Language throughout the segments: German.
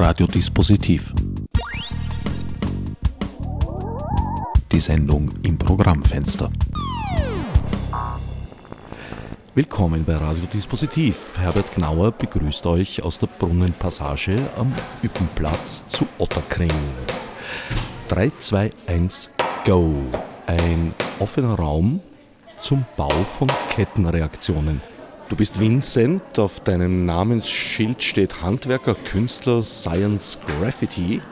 Radiodispositiv. Die Sendung im Programmfenster. Willkommen bei Radiodispositiv. Herbert Gnauer begrüßt euch aus der Brunnenpassage am Üppenplatz zu Otterkring. 3, 2, 1, go! Ein offener Raum zum Bau von Kettenreaktionen. Du bist Vincent, auf deinem Namensschild steht Handwerker, Künstler, Science Graffiti.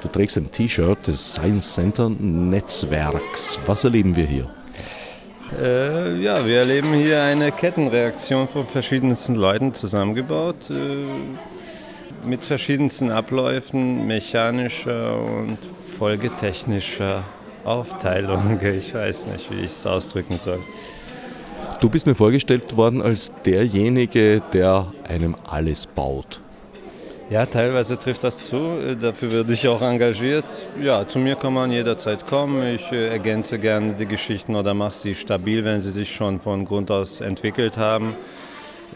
Du trägst ein T-Shirt des Science Center Netzwerks. Was erleben wir hier? Äh, ja, wir erleben hier eine Kettenreaktion von verschiedensten Leuten zusammengebaut, äh, mit verschiedensten Abläufen mechanischer und folgetechnischer Aufteilung. Ich weiß nicht, wie ich es ausdrücken soll. Du bist mir vorgestellt worden als derjenige, der einem alles baut. Ja, teilweise trifft das zu. Dafür würde ich auch engagiert. Ja, zu mir kann man jederzeit kommen. Ich äh, ergänze gerne die Geschichten oder mache sie stabil, wenn sie sich schon von Grund aus entwickelt haben.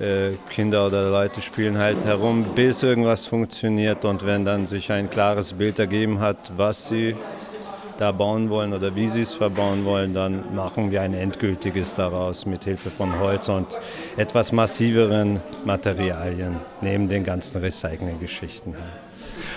Äh, Kinder oder Leute spielen halt herum, bis irgendwas funktioniert und wenn dann sich ein klares Bild ergeben hat, was sie da bauen wollen oder wie sie es verbauen wollen, dann machen wir ein endgültiges daraus mit Hilfe von Holz und etwas massiveren Materialien neben den ganzen Recycling-Geschichten.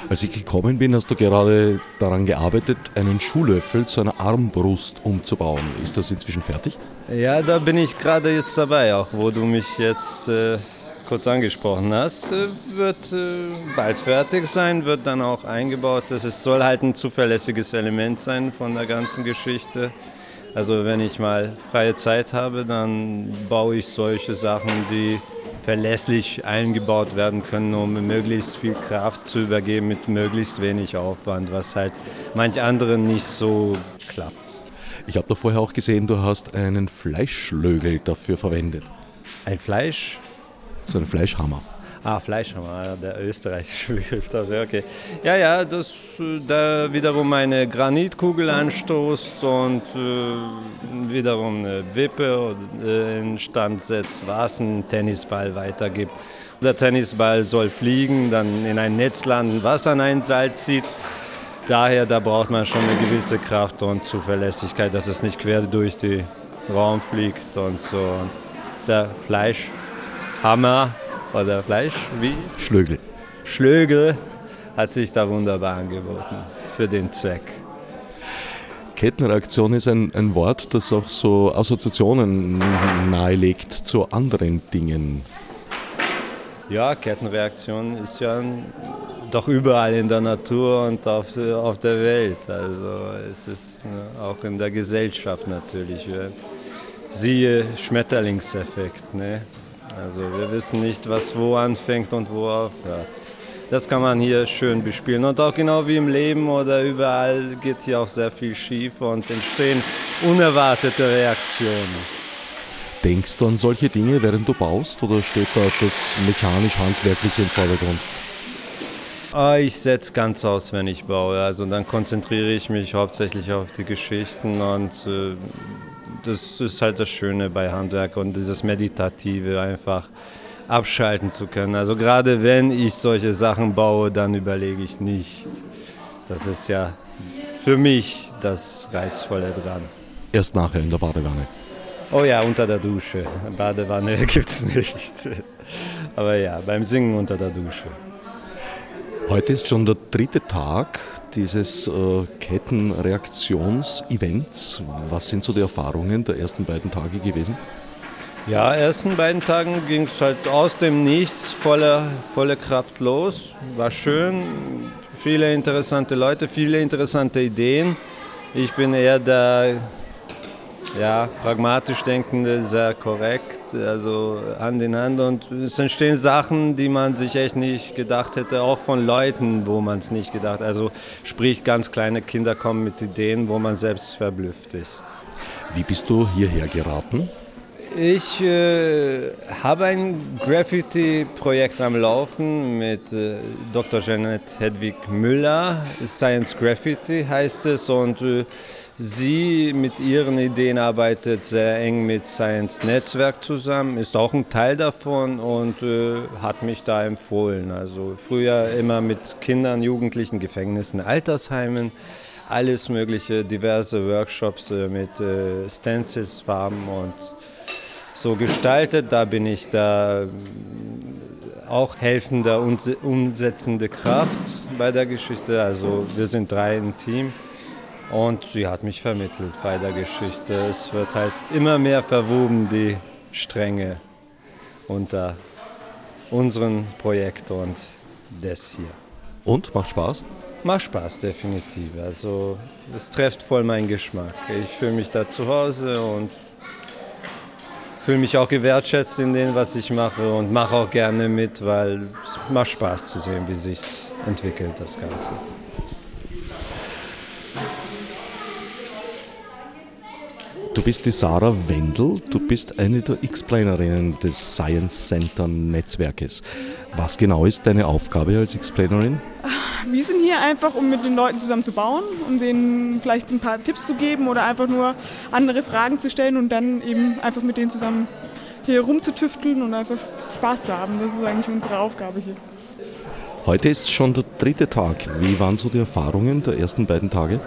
Als ich gekommen bin, hast du gerade daran gearbeitet, einen Schuhlöffel zu einer Armbrust umzubauen. Ist das inzwischen fertig? Ja, da bin ich gerade jetzt dabei, auch wo du mich jetzt äh, kurz angesprochen hast, äh, wird äh, bald fertig sein, wird dann auch eingebaut. Es soll halt ein zuverlässiges Element sein von der ganzen Geschichte. Also wenn ich mal freie Zeit habe, dann baue ich solche Sachen, die verlässlich eingebaut werden können, um möglichst viel Kraft zu übergeben mit möglichst wenig Aufwand, was halt manch anderen nicht so klappt. Ich habe da vorher auch gesehen, du hast einen Fleischlögel dafür verwendet. Ein Fleisch? So ein Fleischhammer. Ah, Fleischhammer, der österreichische Begriff dafür, okay. Ja, ja, das da wiederum eine Granitkugel anstoßt und äh, wiederum eine Wippe äh, in Stand setzt, was ein Tennisball weitergibt. Der Tennisball soll fliegen, dann in ein Netz landen, was an ein Seil zieht. Daher, da braucht man schon eine gewisse Kraft und Zuverlässigkeit, dass es nicht quer durch den Raum fliegt und so. Der Fleisch Hammer oder Fleisch, wie? Schlögel. Schlögel hat sich da wunderbar angeboten für den Zweck. Kettenreaktion ist ein, ein Wort, das auch so Assoziationen nahelegt zu anderen Dingen. Ja, Kettenreaktion ist ja doch überall in der Natur und auf, auf der Welt. Also es ist auch in der Gesellschaft natürlich. Siehe Schmetterlingseffekt. Ne? Also wir wissen nicht, was wo anfängt und wo aufhört. Das kann man hier schön bespielen. Und auch genau wie im Leben oder überall geht hier auch sehr viel schief und entstehen unerwartete Reaktionen. Denkst du an solche Dinge, während du baust, oder steht da das mechanisch-handwerkliche im Vordergrund? Ah, ich setze ganz aus, wenn ich baue. Also dann konzentriere ich mich hauptsächlich auf die Geschichten und äh, das ist halt das Schöne bei Handwerk und dieses Meditative einfach abschalten zu können. Also gerade wenn ich solche Sachen baue, dann überlege ich nicht. Das ist ja für mich das Reizvolle dran. Erst nachher in der Badewanne. Oh ja, unter der Dusche. Badewanne gibt es nicht. Aber ja, beim Singen unter der Dusche. Heute ist schon der dritte Tag dieses äh, Kettenreaktions-Events. Was sind so die Erfahrungen der ersten beiden Tage gewesen? Ja, ersten beiden Tagen ging es halt aus dem Nichts voller volle Kraft los. War schön, viele interessante Leute, viele interessante Ideen. Ich bin eher der ja, pragmatisch denkende, sehr korrekt, also Hand in Hand. Und es entstehen Sachen, die man sich echt nicht gedacht hätte, auch von Leuten, wo man es nicht gedacht hat. Also sprich, ganz kleine Kinder kommen mit Ideen, wo man selbst verblüfft ist. Wie bist du hierher geraten? Ich äh, habe ein Graffiti-Projekt am Laufen mit äh, Dr. Janet Hedwig Müller. Science Graffiti heißt es und äh, Sie mit ihren Ideen arbeitet sehr eng mit Science Netzwerk zusammen, ist auch ein Teil davon und äh, hat mich da empfohlen. Also früher immer mit Kindern, Jugendlichen, Gefängnissen, Altersheimen, alles mögliche, diverse Workshops äh, mit äh, Stencils, Farben und so gestaltet. Da bin ich da äh, auch helfende, umsetzende Kraft bei der Geschichte. Also wir sind drei im Team. Und sie hat mich vermittelt bei der Geschichte. Es wird halt immer mehr verwoben, die Stränge unter unserem Projekt und das hier. Und macht Spaß? Macht Spaß, definitiv. Also es trifft voll meinen Geschmack. Ich fühle mich da zu Hause und fühle mich auch gewertschätzt in dem, was ich mache und mache auch gerne mit, weil es macht Spaß zu sehen, wie sich entwickelt, das Ganze. Bist die Sarah Wendel, du bist eine der X-Planerinnen des Science Center Netzwerkes. Was genau ist deine Aufgabe als X-Planerin? Wir sind hier einfach, um mit den Leuten zusammen zu bauen, um denen vielleicht ein paar Tipps zu geben oder einfach nur andere Fragen zu stellen und dann eben einfach mit denen zusammen hier rumzutüfteln und einfach Spaß zu haben. Das ist eigentlich unsere Aufgabe hier. Heute ist schon der dritte Tag. Wie waren so die Erfahrungen der ersten beiden Tage?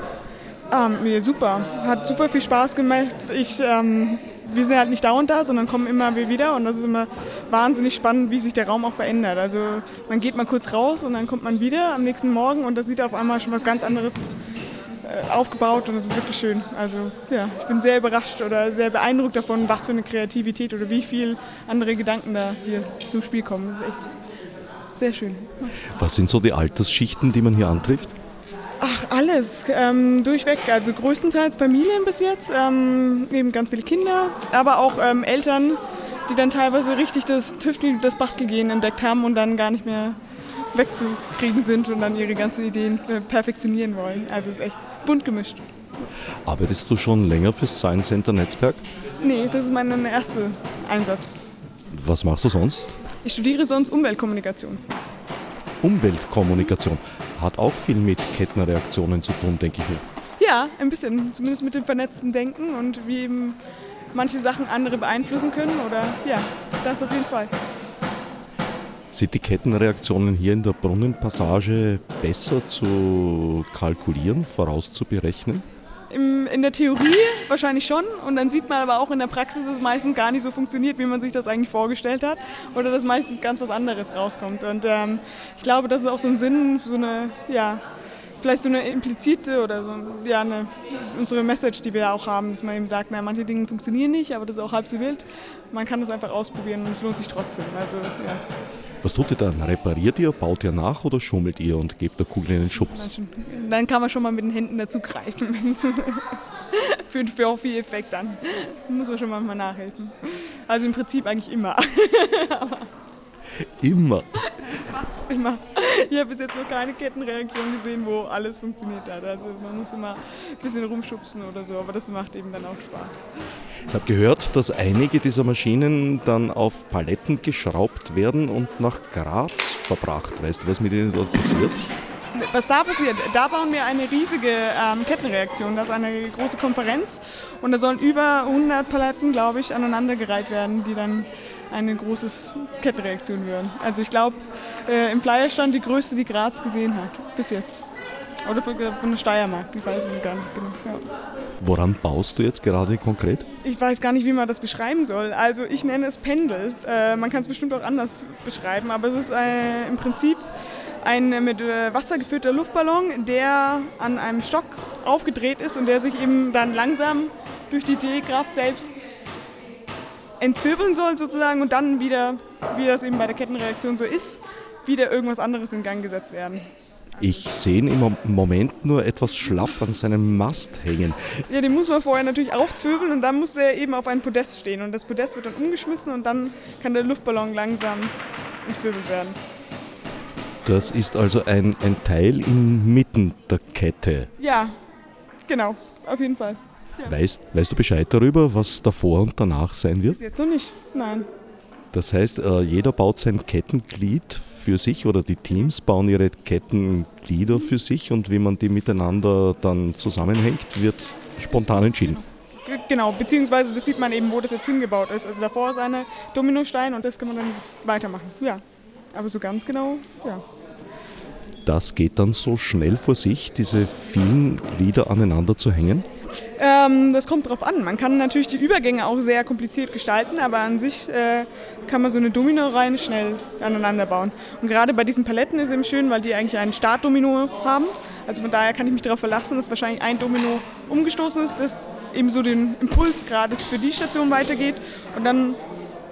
Ähm, ja, super. Hat super viel Spaß gemacht. Ich, ähm, wir sind halt nicht dauernd da, sondern kommen immer wieder und das ist immer wahnsinnig spannend, wie sich der Raum auch verändert. Also man geht mal kurz raus und dann kommt man wieder am nächsten Morgen und da sieht auf einmal schon was ganz anderes äh, aufgebaut und das ist wirklich schön. Also ja, ich bin sehr überrascht oder sehr beeindruckt davon, was für eine Kreativität oder wie viel andere Gedanken da hier zum Spiel kommen. Das ist echt sehr schön. Was sind so die Altersschichten, die man hier antrifft? Ach, alles. Ähm, durchweg. Also größtenteils Familien bis jetzt. Ähm, eben ganz viele Kinder, aber auch ähm, Eltern, die dann teilweise richtig das Tüfteln, das Bastelgehen entdeckt haben und dann gar nicht mehr wegzukriegen sind und dann ihre ganzen Ideen äh, perfektionieren wollen. Also es ist echt bunt gemischt. Arbeitest du schon länger fürs Science Center Netzwerk? Nee, das ist mein erster Einsatz. Was machst du sonst? Ich studiere sonst Umweltkommunikation. Umweltkommunikation hat auch viel mit Kettenreaktionen zu tun, denke ich mir. Ja, ein bisschen. Zumindest mit dem vernetzten Denken und wie eben manche Sachen andere beeinflussen können. Oder ja, das auf jeden Fall. Sind die Kettenreaktionen hier in der Brunnenpassage besser zu kalkulieren, vorauszuberechnen? In der Theorie wahrscheinlich schon und dann sieht man aber auch in der Praxis, dass es meistens gar nicht so funktioniert, wie man sich das eigentlich vorgestellt hat oder dass meistens ganz was anderes rauskommt. Und ähm, ich glaube, das ist auch so ein Sinn, so eine, ja, vielleicht so eine implizite oder so ja, eine, unsere Message, die wir auch haben, dass man eben sagt, na, manche Dinge funktionieren nicht, aber das ist auch halb so wild. Man kann das einfach ausprobieren und es lohnt sich trotzdem. Also, ja. Was tut ihr dann? Repariert ihr, baut ihr nach oder schummelt ihr und gebt der Kugel einen Schubs? Dann kann man schon mal mit den Händen dazu greifen, für den Profi-Effekt dann. Muss man schon mal nachhelfen. Also im Prinzip eigentlich immer. immer? Fast immer. Ich habe bis jetzt noch keine Kettenreaktion gesehen, wo alles funktioniert hat. Also man muss immer ein bisschen rumschubsen oder so, aber das macht eben dann auch Spaß. Ich habe gehört, dass einige dieser Maschinen dann auf Paletten geschraubt werden und nach Graz verbracht. Weißt du, was mit ihnen dort passiert? Was da passiert, da bauen wir eine riesige ähm, Kettenreaktion. Das ist eine große Konferenz und da sollen über 100 Paletten, glaube ich, aneinandergereiht werden, die dann eine große Kettenreaktion werden. Also ich glaube, äh, im Flyer stand die größte, die Graz gesehen hat, bis jetzt. Oder von, von der Steiermark, ich weiß es gar nicht genau. Ja. Woran baust du jetzt gerade konkret? Ich weiß gar nicht, wie man das beschreiben soll. Also ich nenne es Pendel. Äh, man kann es bestimmt auch anders beschreiben, aber es ist äh, im Prinzip ein mit äh, Wasser gefüllter Luftballon, der an einem Stock aufgedreht ist und der sich eben dann langsam durch die Drehkraft selbst entzwirbeln soll sozusagen und dann wieder, wie das eben bei der Kettenreaktion so ist, wieder irgendwas anderes in Gang gesetzt werden. Ich sehe ihn im Moment nur etwas schlapp an seinem Mast hängen. Ja, den muss man vorher natürlich aufzwirbeln und dann muss er eben auf einem Podest stehen. Und das Podest wird dann umgeschmissen und dann kann der Luftballon langsam entzwirbelt werden. Das ist also ein, ein Teil inmitten der Kette. Ja, genau, auf jeden Fall. Weißt, weißt du Bescheid darüber, was davor und danach sein wird? Bis jetzt noch nicht, nein. Das heißt, äh, jeder baut sein Kettenglied für sich oder die Teams bauen ihre Kettenglieder für sich und wie man die miteinander dann zusammenhängt, wird spontan entschieden. Genau, beziehungsweise das sieht man eben, wo das jetzt hingebaut ist. Also davor ist eine Dominostein und das kann man dann weitermachen. Ja, aber so ganz genau, ja. Das geht dann so schnell vor sich, diese vielen Glieder aneinander zu hängen. Ähm, das kommt drauf an. Man kann natürlich die Übergänge auch sehr kompliziert gestalten, aber an sich äh, kann man so eine Domino-Reihe schnell aneinander bauen. Und gerade bei diesen Paletten ist eben schön, weil die eigentlich einen Startdomino haben. Also von daher kann ich mich darauf verlassen, dass wahrscheinlich ein Domino umgestoßen ist, das eben so den Impuls gerade für die Station weitergeht. Und dann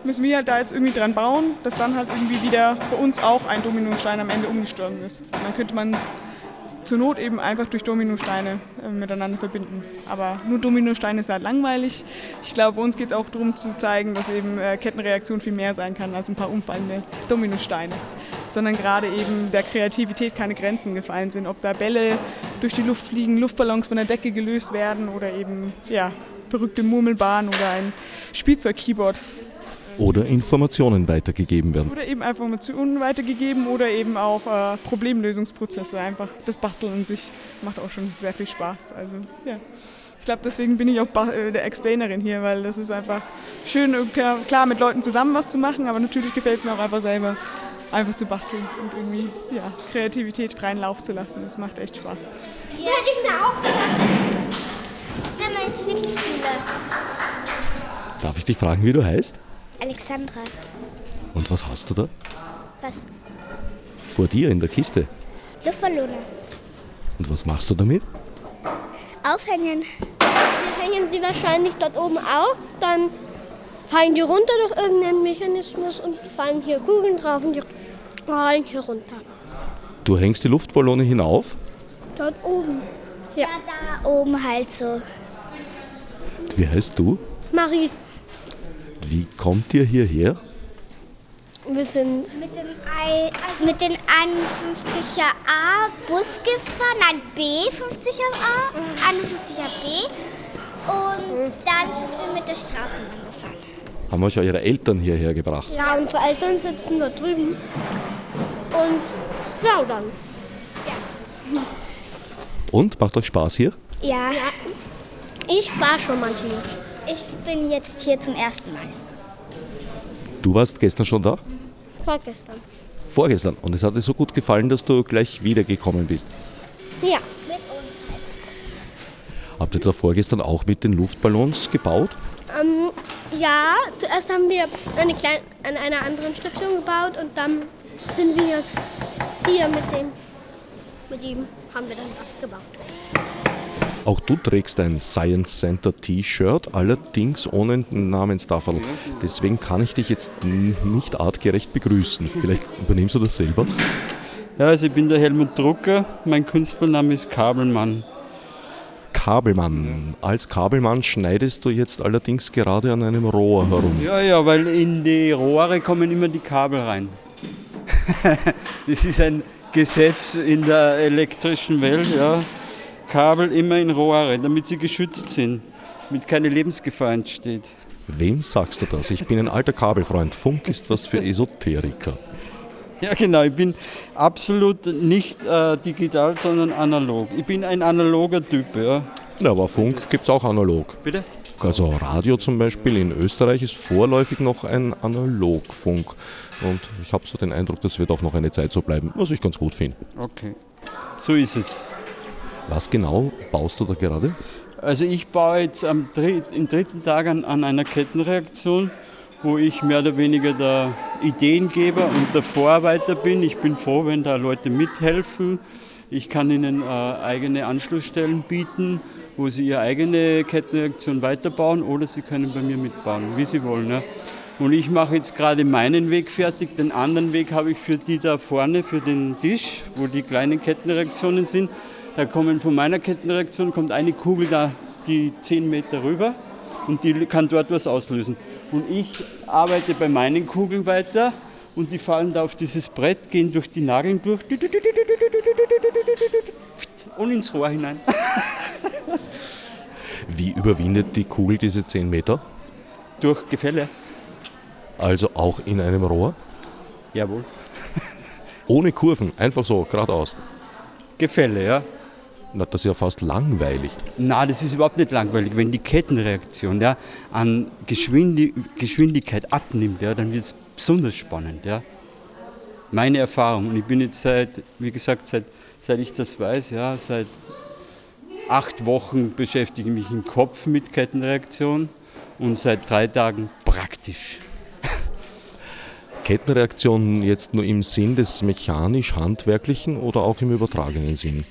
müssen wir halt da jetzt irgendwie dran bauen, dass dann halt irgendwie wieder bei uns auch ein Dominostein am Ende umgestorben ist. Und dann könnte man es zur Not eben einfach durch Dominosteine äh, miteinander verbinden. Aber nur Dominosteine ist halt langweilig. Ich glaube, uns geht es auch darum zu zeigen, dass eben äh, Kettenreaktion viel mehr sein kann als ein paar umfallende Dominosteine. Sondern gerade eben der Kreativität keine Grenzen gefallen sind. Ob da Bälle durch die Luft fliegen, Luftballons von der Decke gelöst werden oder eben ja, verrückte Murmelbahnen oder ein Spielzeug-Keyboard Oder Informationen weitergegeben werden. oder eben Informationen weitergegeben oder eben auch äh, Problemlösungsprozesse. Einfach das Basteln an sich macht auch schon sehr viel Spaß. Also ja. Ich glaube, deswegen bin ich auch äh, der Explainerin hier, weil das ist einfach schön, klar, mit Leuten zusammen was zu machen, aber natürlich gefällt es mir auch einfach selber, einfach zu basteln und irgendwie ja, Kreativität freien Lauf zu lassen. Das macht echt Spaß. Ja, ich mir auch gedacht. Das sind jetzt wirklich viele. Darf ich dich fragen, wie du heißt? Alexandra, Und was hast du da? was? Vor dir in der Kiste. Luftballone. Und was machst du damit? Aufhängen. Wir hängen die wahrscheinlich dort oben auf, dann fallen die runter durch irgendeinen Mechanismus und fallen hier Kugeln drauf und die rollen hier runter. Du hängst die Luftballone hinauf. Dort oben. Ja, da oben halt so. Wie heißt du? Marie, Wie kommt ihr hierher? wir sind mit dem, mit dem 51er A Bus gefahren, nein B50er A, 51er B und dann sind wir mit der Straßenbahn gefahren. Haben euch eure Eltern hierher gebracht? Ja, unsere Eltern sitzen da drüben und plaudern. Und macht euch Spaß hier? Ja. Ich war schon manchmal. Ich bin jetzt hier zum ersten Mal. Du warst gestern schon da? Vorgestern. Vorgestern. Und es hat dir so gut gefallen, dass du gleich wiedergekommen bist. Ja. Mit uns halt. Habt ihr da vorgestern auch mit den Luftballons gebaut? Ähm, ja, zuerst haben wir eine kleine, an einer anderen Station gebaut und dann sind wir hier mit dem, mit ihm haben wir dann was gebaut. Auch du trägst ein Science Center T-Shirt, allerdings ohne Namenstafel. Deswegen kann ich dich jetzt nicht artgerecht begrüßen. Vielleicht übernimmst du das selber? Ja, also ich bin der Helmut Drucker, mein Künstlername ist Kabelmann. Kabelmann. Als Kabelmann schneidest du jetzt allerdings gerade an einem Rohr herum. Ja, ja, weil in die Rohre kommen immer die Kabel rein. das ist ein Gesetz in der elektrischen Welt, ja. Kabel immer in Rohre, damit sie geschützt sind, damit keine Lebensgefahr entsteht. Wem sagst du das? Ich bin ein alter Kabelfreund. Funk ist was für Esoteriker. Ja, genau, ich bin absolut nicht äh, digital, sondern analog. Ich bin ein analoger Typ, ja. Na, aber Funk gibt es auch analog. Bitte? Also Radio zum Beispiel in Österreich ist vorläufig noch ein Analogfunk. Und ich habe so den Eindruck, das wird auch noch eine Zeit so bleiben, was ich ganz gut finde. Okay. So ist es. Was genau baust du da gerade? Also ich baue jetzt am dri im dritten Tag an, an einer Kettenreaktion, wo ich mehr oder weniger der Ideengeber und der Vorarbeiter bin. Ich bin froh, wenn da Leute mithelfen. Ich kann ihnen äh, eigene Anschlussstellen bieten, wo sie ihre eigene Kettenreaktion weiterbauen oder sie können bei mir mitbauen, wie sie wollen. Ja. Und ich mache jetzt gerade meinen Weg fertig. Den anderen Weg habe ich für die da vorne, für den Tisch, wo die kleinen Kettenreaktionen sind. Da kommen von meiner Kettenreaktion kommt eine Kugel da die 10 Meter rüber und die kann dort was auslösen. Und ich arbeite bei meinen Kugeln weiter und die fallen da auf dieses Brett, gehen durch die Nageln durch und ins Rohr hinein. Wie überwindet die Kugel diese 10 Meter? Durch Gefälle. Also auch in einem Rohr? Jawohl. Ohne Kurven, einfach so, geradeaus. Gefälle, ja. Na, das ist ja fast langweilig. Na, das ist überhaupt nicht langweilig. Wenn die Kettenreaktion ja, an Geschwindi Geschwindigkeit abnimmt, ja, dann wird es besonders spannend. Ja. Meine Erfahrung. Und ich bin jetzt seit, wie gesagt, seit, seit ich das weiß, ja, seit acht Wochen beschäftige ich mich im Kopf mit Kettenreaktion und seit drei Tagen praktisch. Kettenreaktion jetzt nur im Sinn des mechanisch-handwerklichen oder auch im übertragenen Sinn?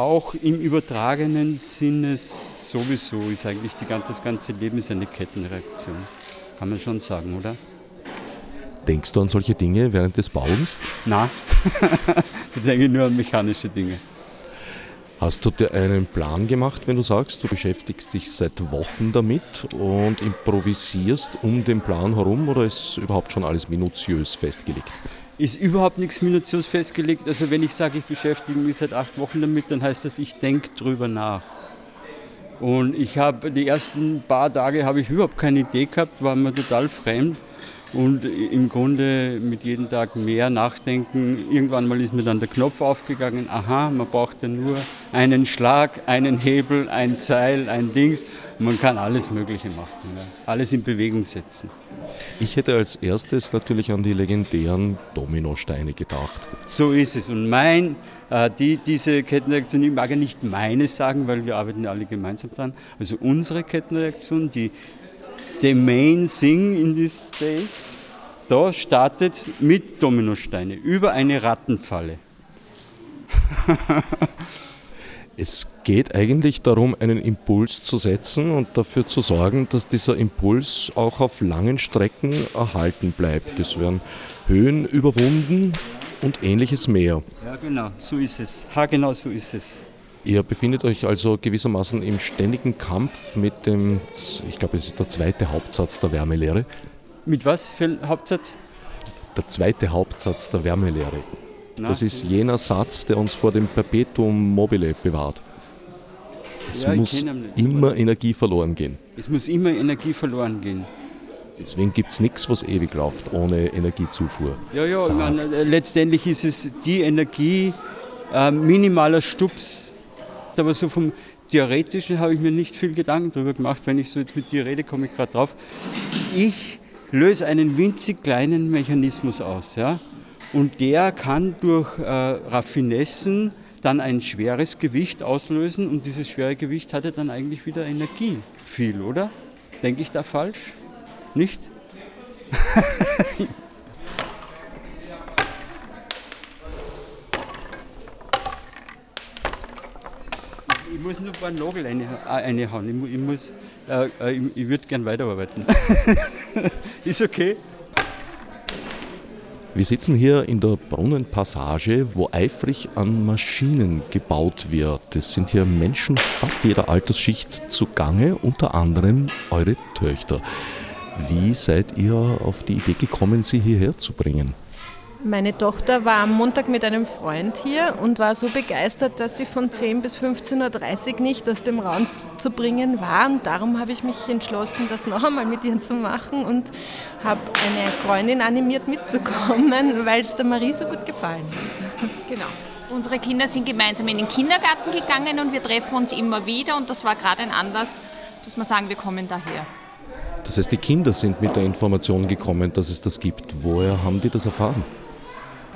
Auch im übertragenen Sinne sowieso ist eigentlich die, das ganze Leben ist eine Kettenreaktion. Kann man schon sagen, oder? Denkst du an solche Dinge während des Bauens? Na, da denke ich nur an mechanische Dinge. Hast du dir einen Plan gemacht, wenn du sagst, du beschäftigst dich seit Wochen damit und improvisierst um den Plan herum oder ist überhaupt schon alles minutiös festgelegt? Ist überhaupt nichts minutiös festgelegt. Also wenn ich sage, ich beschäftige mich seit acht Wochen damit, dann heißt das, ich denke drüber nach. Und ich habe die ersten paar Tage habe ich überhaupt keine Idee gehabt, war mir total fremd und im Grunde mit jedem Tag mehr nachdenken. Irgendwann mal ist mir dann der Knopf aufgegangen, aha, man braucht ja nur einen Schlag, einen Hebel, ein Seil, ein Dings. Man kann alles Mögliche machen, ja. alles in Bewegung setzen. Ich hätte als erstes natürlich an die legendären Dominosteine gedacht. So ist es. Und mein, äh, die, diese Kettenreaktion, ich mag ja nicht meine sagen, weil wir arbeiten ja alle gemeinsam dran. Also unsere Kettenreaktion, die the main thing in these days, da startet mit Dominosteine über eine Rattenfalle. es geht eigentlich darum, einen Impuls zu setzen und dafür zu sorgen, dass dieser Impuls auch auf langen Strecken erhalten bleibt. Es werden Höhen überwunden und ähnliches mehr. Ja, genau, so ist es. Ha, genau so ist es. Ihr befindet euch also gewissermaßen im ständigen Kampf mit dem, ich glaube, es ist der zweite Hauptsatz der Wärmelehre. Mit was für ein Hauptsatz? Der zweite Hauptsatz der Wärmelehre. Na, das ist jener Satz, der uns vor dem Perpetuum mobile bewahrt. Es ja, muss immer Energie verloren gehen. Es muss immer Energie verloren gehen. Deswegen gibt es nichts, was ewig läuft, ohne Energiezufuhr. Ja, ja, meine, letztendlich ist es die Energie, äh, minimaler Stups, aber so vom Theoretischen habe ich mir nicht viel Gedanken darüber gemacht. Wenn ich so jetzt mit dir rede, komme ich gerade drauf. Ich löse einen winzig kleinen Mechanismus aus. Ja? Und der kann durch äh, Raffinessen dann ein schweres Gewicht auslösen und dieses schwere Gewicht hatte dann eigentlich wieder Energie. Viel, oder? Denke ich da falsch? Nicht? ich muss nur ein paar Nagel reinhauen. Ich, ich, muss, äh, äh, ich, ich würde gern weiterarbeiten. Ist okay. Wir sitzen hier in der Brunnenpassage, wo eifrig an Maschinen gebaut wird. Es sind hier Menschen fast jeder Altersschicht zugange, unter anderem eure Töchter. Wie seid ihr auf die Idee gekommen, sie hierher zu bringen? Meine Tochter war am Montag mit einem Freund hier und war so begeistert, dass sie von 10 bis 15.30 Uhr nicht aus dem Raum zu bringen war. Und darum habe ich mich entschlossen, das noch einmal mit ihr zu machen und habe eine Freundin animiert mitzukommen, weil es der Marie so gut gefallen hat. Genau. Unsere Kinder sind gemeinsam in den Kindergarten gegangen und wir treffen uns immer wieder und das war gerade ein Anlass, dass wir sagen, wir kommen daher. Das heißt, die Kinder sind mit der Information gekommen, dass es das gibt. Woher haben die das erfahren?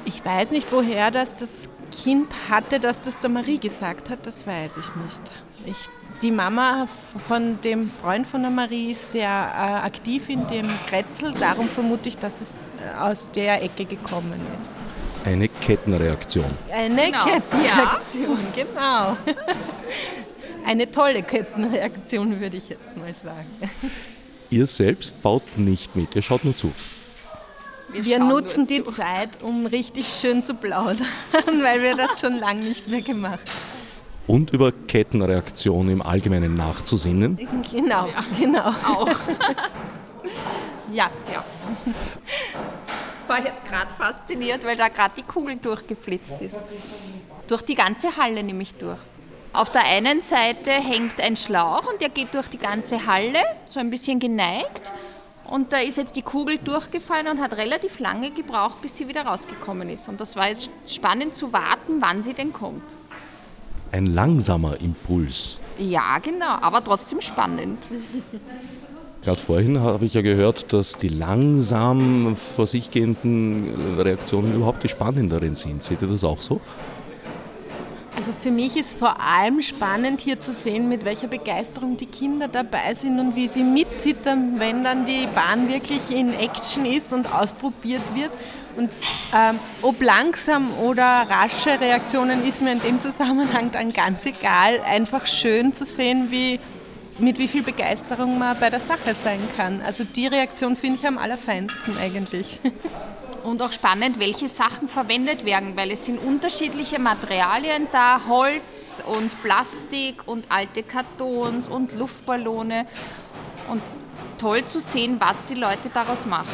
Ich weiß nicht, woher das das Kind hatte, dass das der Marie gesagt hat, das weiß ich nicht. Ich, die Mama von dem Freund von der Marie ist sehr äh, aktiv in dem Kretzel, darum vermute ich, dass es äh, aus der Ecke gekommen ist. Eine Kettenreaktion. Eine genau. Kettenreaktion, ja. genau. Eine tolle Kettenreaktion, würde ich jetzt mal sagen. Ihr selbst baut nicht mit, ihr schaut nur zu. Wir, wir nutzen die Zeit, um richtig schön zu plaudern, weil wir das schon lange nicht mehr gemacht haben. Und über Kettenreaktionen im Allgemeinen nachzusinnen? Genau, ja. genau. Auch. ja. ja. War jetzt gerade fasziniert, weil da gerade die Kugel durchgeflitzt ist. Durch die ganze Halle nämlich durch. Auf der einen Seite hängt ein Schlauch und der geht durch die ganze Halle, so ein bisschen geneigt. Und da ist jetzt die Kugel durchgefallen und hat relativ lange gebraucht, bis sie wieder rausgekommen ist. Und das war jetzt spannend zu warten, wann sie denn kommt. ein langsamer Impuls. Ja, genau, aber trotzdem spannend. Gerade vorhin habe ich ja gehört, dass die langsam vor sich gehenden Reaktionen überhaupt die spannenderen sind. Seht ihr das auch so? Also für mich ist vor allem spannend hier zu sehen, mit welcher Begeisterung die Kinder dabei sind und wie sie mitzittern, wenn dann die Bahn wirklich in Action ist und ausprobiert wird. Und ähm, ob langsam oder rasche Reaktionen ist mir in dem Zusammenhang dann ganz egal. Einfach schön zu sehen, wie, mit wie viel Begeisterung man bei der Sache sein kann. Also die Reaktion finde ich am allerfeinsten eigentlich. Und auch spannend, welche Sachen verwendet werden, weil es sind unterschiedliche Materialien da, Holz und Plastik und alte Kartons und Luftballone. Und toll zu sehen, was die Leute daraus machen.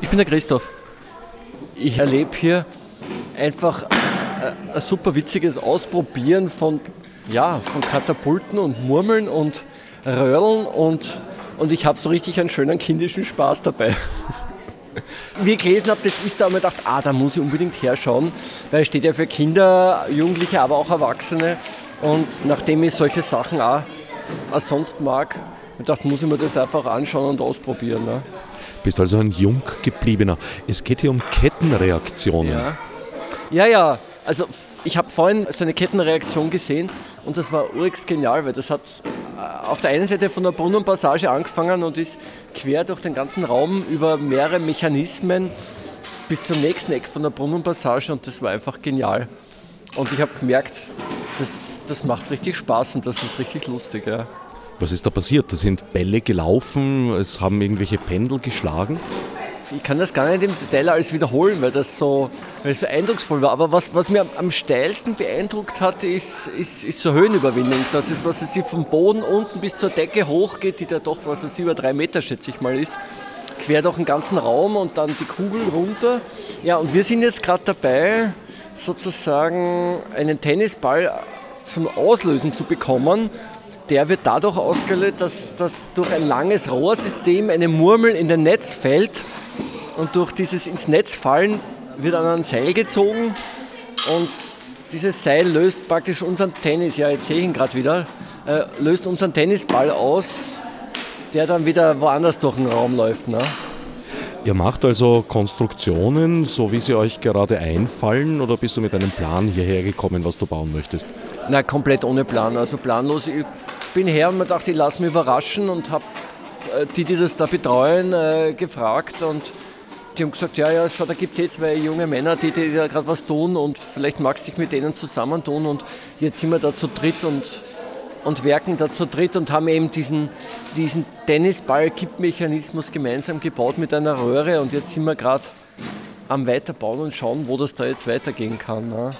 Ich bin der Christoph. Ich erlebe hier einfach ein super witziges Ausprobieren von, ja, von Katapulten und Murmeln und Röhreln und, und ich habe so richtig einen schönen kindischen Spaß dabei. Wie ich gelesen habe, das ist da mir gedacht, ah, da muss ich unbedingt herschauen, weil es steht ja für Kinder, Jugendliche, aber auch Erwachsene. Und nachdem ich solche Sachen auch, auch sonst mag, ich dachte, muss ich mir das einfach anschauen und ausprobieren. Ne? Bist also ein Junggebliebener. Es geht hier um Kettenreaktionen. Ja, ja, ja. also ich habe vorhin so eine Kettenreaktion gesehen und das war urigst genial, weil das hat auf der einen Seite von der Brunnenpassage angefangen und ist quer durch den ganzen Raum über mehrere Mechanismen bis zum nächsten Eck von der Brunnenpassage und das war einfach genial. Und ich habe gemerkt, das, das macht richtig Spaß und das ist richtig lustig. Ja. Was ist da passiert? Da sind Bälle gelaufen, es haben irgendwelche Pendel geschlagen ich kann das gar nicht im Detail alles wiederholen, weil das so, weil das so eindrucksvoll war. Aber was, was mir am steilsten beeindruckt hat, ist, ist, ist so Höhenüberwindung. Das ist, was es vom Boden unten bis zur Decke hochgeht, die da doch, was es über drei Meter, schätze ich mal, ist. Quer durch den ganzen Raum und dann die Kugel runter. Ja, und wir sind jetzt gerade dabei, sozusagen einen Tennisball zum Auslösen zu bekommen der wird dadurch ausgelöst, dass, dass durch ein langes Rohrsystem eine Murmel in den Netz fällt und durch dieses ins Netz fallen wird an ein Seil gezogen und dieses Seil löst praktisch unseren Tennis, ja jetzt sehe ich ihn gerade wieder, äh, löst unseren Tennisball aus, der dann wieder woanders durch den Raum läuft. Ne? Ihr macht also Konstruktionen, so wie sie euch gerade einfallen, oder bist du mit einem Plan hierher gekommen, was du bauen möchtest? Nein, komplett ohne Plan, also planlos. Ich bin her und mir dachte, ich lasse mich überraschen und habe äh, die, die das da betreuen, äh, gefragt und die haben gesagt, ja, ja, schau, da gibt es eh zwei junge Männer, die, die da gerade was tun und vielleicht magst du dich mit denen zusammentun und jetzt sind wir da zu dritt und, und werken da zu dritt und haben eben diesen, diesen Tennisball-Kippmechanismus gemeinsam gebaut mit einer Röhre und jetzt sind wir gerade am Weiterbauen und schauen, wo das da jetzt weitergehen kann. Ne?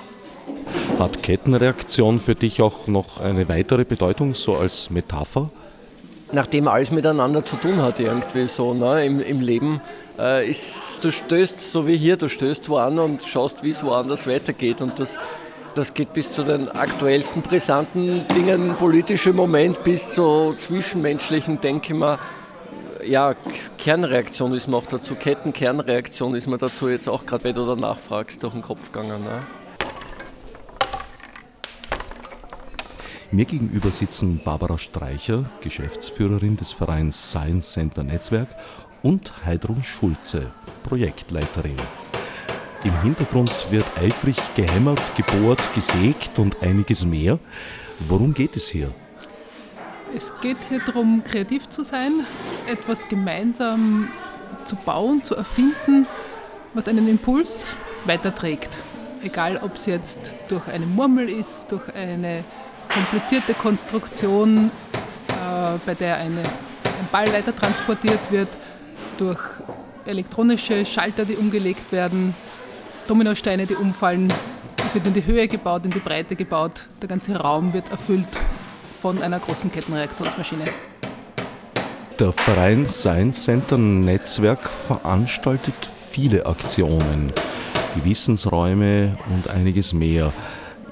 Hat Kettenreaktion für dich auch noch eine weitere Bedeutung, so als Metapher? Nachdem alles miteinander zu tun hat, irgendwie so ne, im, im Leben, äh, ist, du stößt, so wie hier, du stößt wo und schaust, wie es woanders weitergeht. Und das, das geht bis zu den aktuellsten brisanten Dingen, politische Moment, bis zu zwischenmenschlichen, denke ich mal. Ja, Kernreaktion ist mir auch dazu, Kettenkernreaktion ist mir dazu jetzt auch gerade, wenn du danach fragst, durch den Kopf gegangen. Ne? Mir gegenüber sitzen Barbara Streicher, Geschäftsführerin des Vereins Science Center Netzwerk, und Heidrun Schulze, Projektleiterin. Im Hintergrund wird eifrig gehämmert, gebohrt, gesägt und einiges mehr. Worum geht es hier? Es geht hier darum, kreativ zu sein, etwas gemeinsam zu bauen, zu erfinden, was einen Impuls weiterträgt. Egal, ob es jetzt durch eine Murmel ist, durch eine komplizierte Konstruktion, äh, bei der eine, ein Ball weiter transportiert wird, durch elektronische Schalter, die umgelegt werden, Dominosteine, die umfallen. Es wird in die Höhe gebaut, in die Breite gebaut. Der ganze Raum wird erfüllt von einer großen Kettenreaktionsmaschine. Der Verein Science Center Netzwerk veranstaltet viele Aktionen, die Wissensräume und einiges mehr.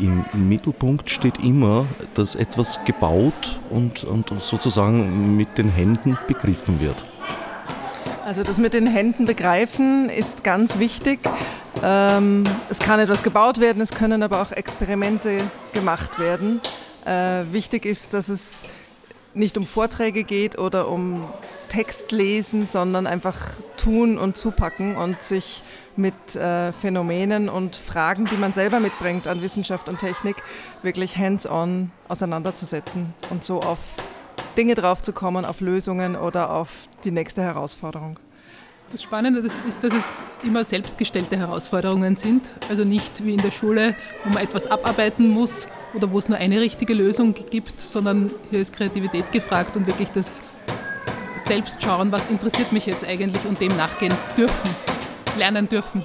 Im Mittelpunkt steht immer, dass etwas gebaut und, und sozusagen mit den Händen begriffen wird. Also das mit den Händen begreifen ist ganz wichtig. Ähm, es kann etwas gebaut werden, es können aber auch Experimente gemacht werden. Äh, wichtig ist, dass es nicht um Vorträge geht oder um Text lesen, sondern einfach tun und zupacken und sich mit äh, Phänomenen und Fragen, die man selber mitbringt an Wissenschaft und Technik, wirklich hands-on auseinanderzusetzen und so auf Dinge draufzukommen, auf Lösungen oder auf die nächste Herausforderung. Das Spannende ist, dass es immer selbstgestellte Herausforderungen sind. Also nicht wie in der Schule, wo man etwas abarbeiten muss oder wo es nur eine richtige Lösung gibt, sondern hier ist Kreativität gefragt und wirklich das selbst schauen, was interessiert mich jetzt eigentlich und dem nachgehen dürfen, lernen dürfen.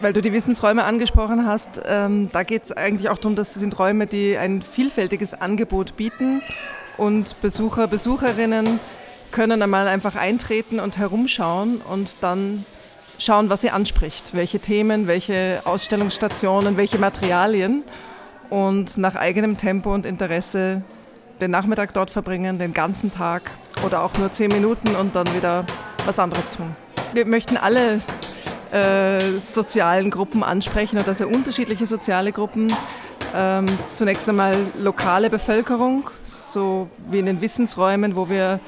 Weil du die Wissensräume angesprochen hast, ähm, da geht es eigentlich auch darum, dass es sind Räume, die ein vielfältiges Angebot bieten und Besucher, Besucherinnen können einmal einfach eintreten und herumschauen und dann schauen, was sie anspricht, welche Themen, welche Ausstellungsstationen, welche Materialien und nach eigenem Tempo und Interesse den Nachmittag dort verbringen, den ganzen Tag oder auch nur zehn Minuten und dann wieder was anderes tun. Wir möchten alle äh, sozialen Gruppen ansprechen oder sehr unterschiedliche soziale Gruppen. Ähm, zunächst einmal lokale Bevölkerung, so wie in den Wissensräumen, wo wir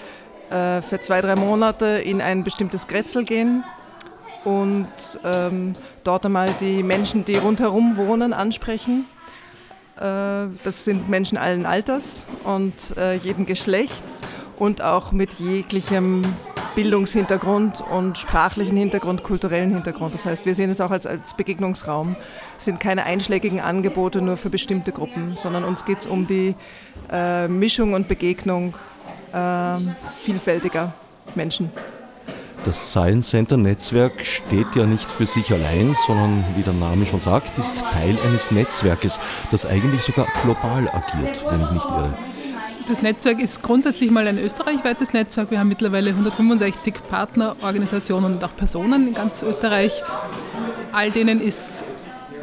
äh, für zwei, drei Monate in ein bestimmtes Grätzl gehen und ähm, dort einmal die Menschen, die rundherum wohnen, ansprechen. Äh, das sind Menschen allen Alters und äh, jeden Geschlechts und auch mit jeglichem Bildungshintergrund und sprachlichen Hintergrund, kulturellen Hintergrund. Das heißt, wir sehen es auch als, als Begegnungsraum. Es sind keine einschlägigen Angebote nur für bestimmte Gruppen, sondern uns geht es um die äh, Mischung und Begegnung äh, vielfältiger Menschen. Das Science Center Netzwerk steht ja nicht für sich allein, sondern wie der Name schon sagt, ist Teil eines Netzwerkes, das eigentlich sogar global agiert, wenn ich nicht irre. Das Netzwerk ist grundsätzlich mal ein österreichweites Netzwerk. Wir haben mittlerweile 165 Partnerorganisationen und auch Personen in ganz Österreich. All denen ist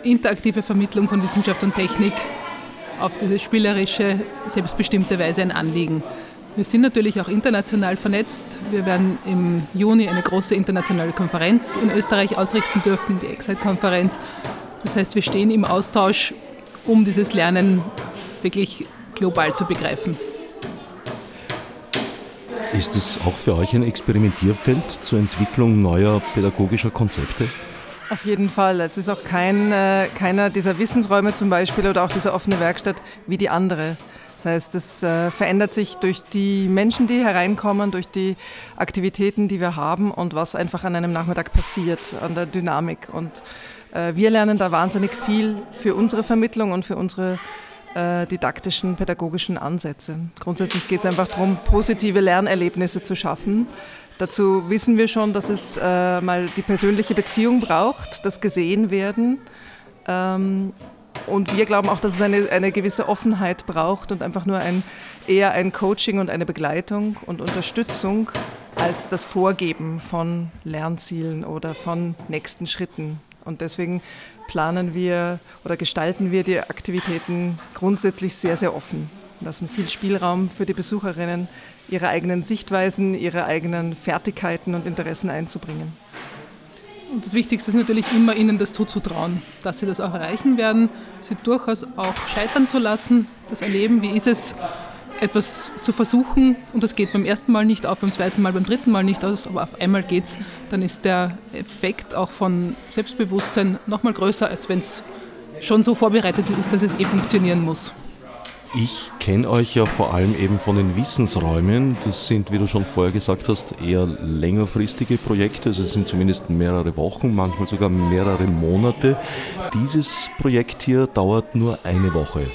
interaktive Vermittlung von Wissenschaft und Technik auf diese spielerische, selbstbestimmte Weise ein Anliegen. Wir sind natürlich auch international vernetzt. Wir werden im Juni eine große internationale Konferenz in Österreich ausrichten dürfen, die Excite-Konferenz. Das heißt, wir stehen im Austausch, um dieses Lernen wirklich global zu begreifen. Ist es auch für euch ein Experimentierfeld zur Entwicklung neuer pädagogischer Konzepte? Auf jeden Fall. Es ist auch kein, äh, keiner dieser Wissensräume zum Beispiel oder auch diese offene Werkstatt wie die andere. Das heißt, es äh, verändert sich durch die Menschen, die hereinkommen, durch die Aktivitäten, die wir haben und was einfach an einem Nachmittag passiert, an der Dynamik. Und äh, wir lernen da wahnsinnig viel für unsere Vermittlung und für unsere äh, didaktischen, pädagogischen Ansätze. Grundsätzlich geht es einfach darum, positive Lernerlebnisse zu schaffen. Dazu wissen wir schon, dass es äh, mal die persönliche Beziehung braucht, das Gesehenwerden. Ähm, und wir glauben auch, dass es eine, eine gewisse Offenheit braucht und einfach nur ein, eher ein Coaching und eine Begleitung und Unterstützung als das Vorgeben von Lernzielen oder von nächsten Schritten. Und deswegen planen wir oder gestalten wir die Aktivitäten grundsätzlich sehr, sehr offen. Lassen viel Spielraum für die Besucherinnen, ihre eigenen Sichtweisen, ihre eigenen Fertigkeiten und Interessen einzubringen. Und das Wichtigste ist natürlich immer, ihnen das zuzutrauen, dass sie das auch erreichen werden, sie durchaus auch scheitern zu lassen, das Erleben, wie ist es, etwas zu versuchen und das geht beim ersten Mal nicht auf, beim zweiten Mal, beim dritten Mal nicht aus, aber auf einmal geht es, dann ist der Effekt auch von Selbstbewusstsein nochmal größer, als wenn es schon so vorbereitet ist, dass es eh funktionieren muss. Ich kenne euch ja vor allem eben von den Wissensräumen. Das sind, wie du schon vorher gesagt hast, eher längerfristige Projekte. Also es sind zumindest mehrere Wochen, manchmal sogar mehrere Monate. Dieses Projekt hier dauert nur eine Woche.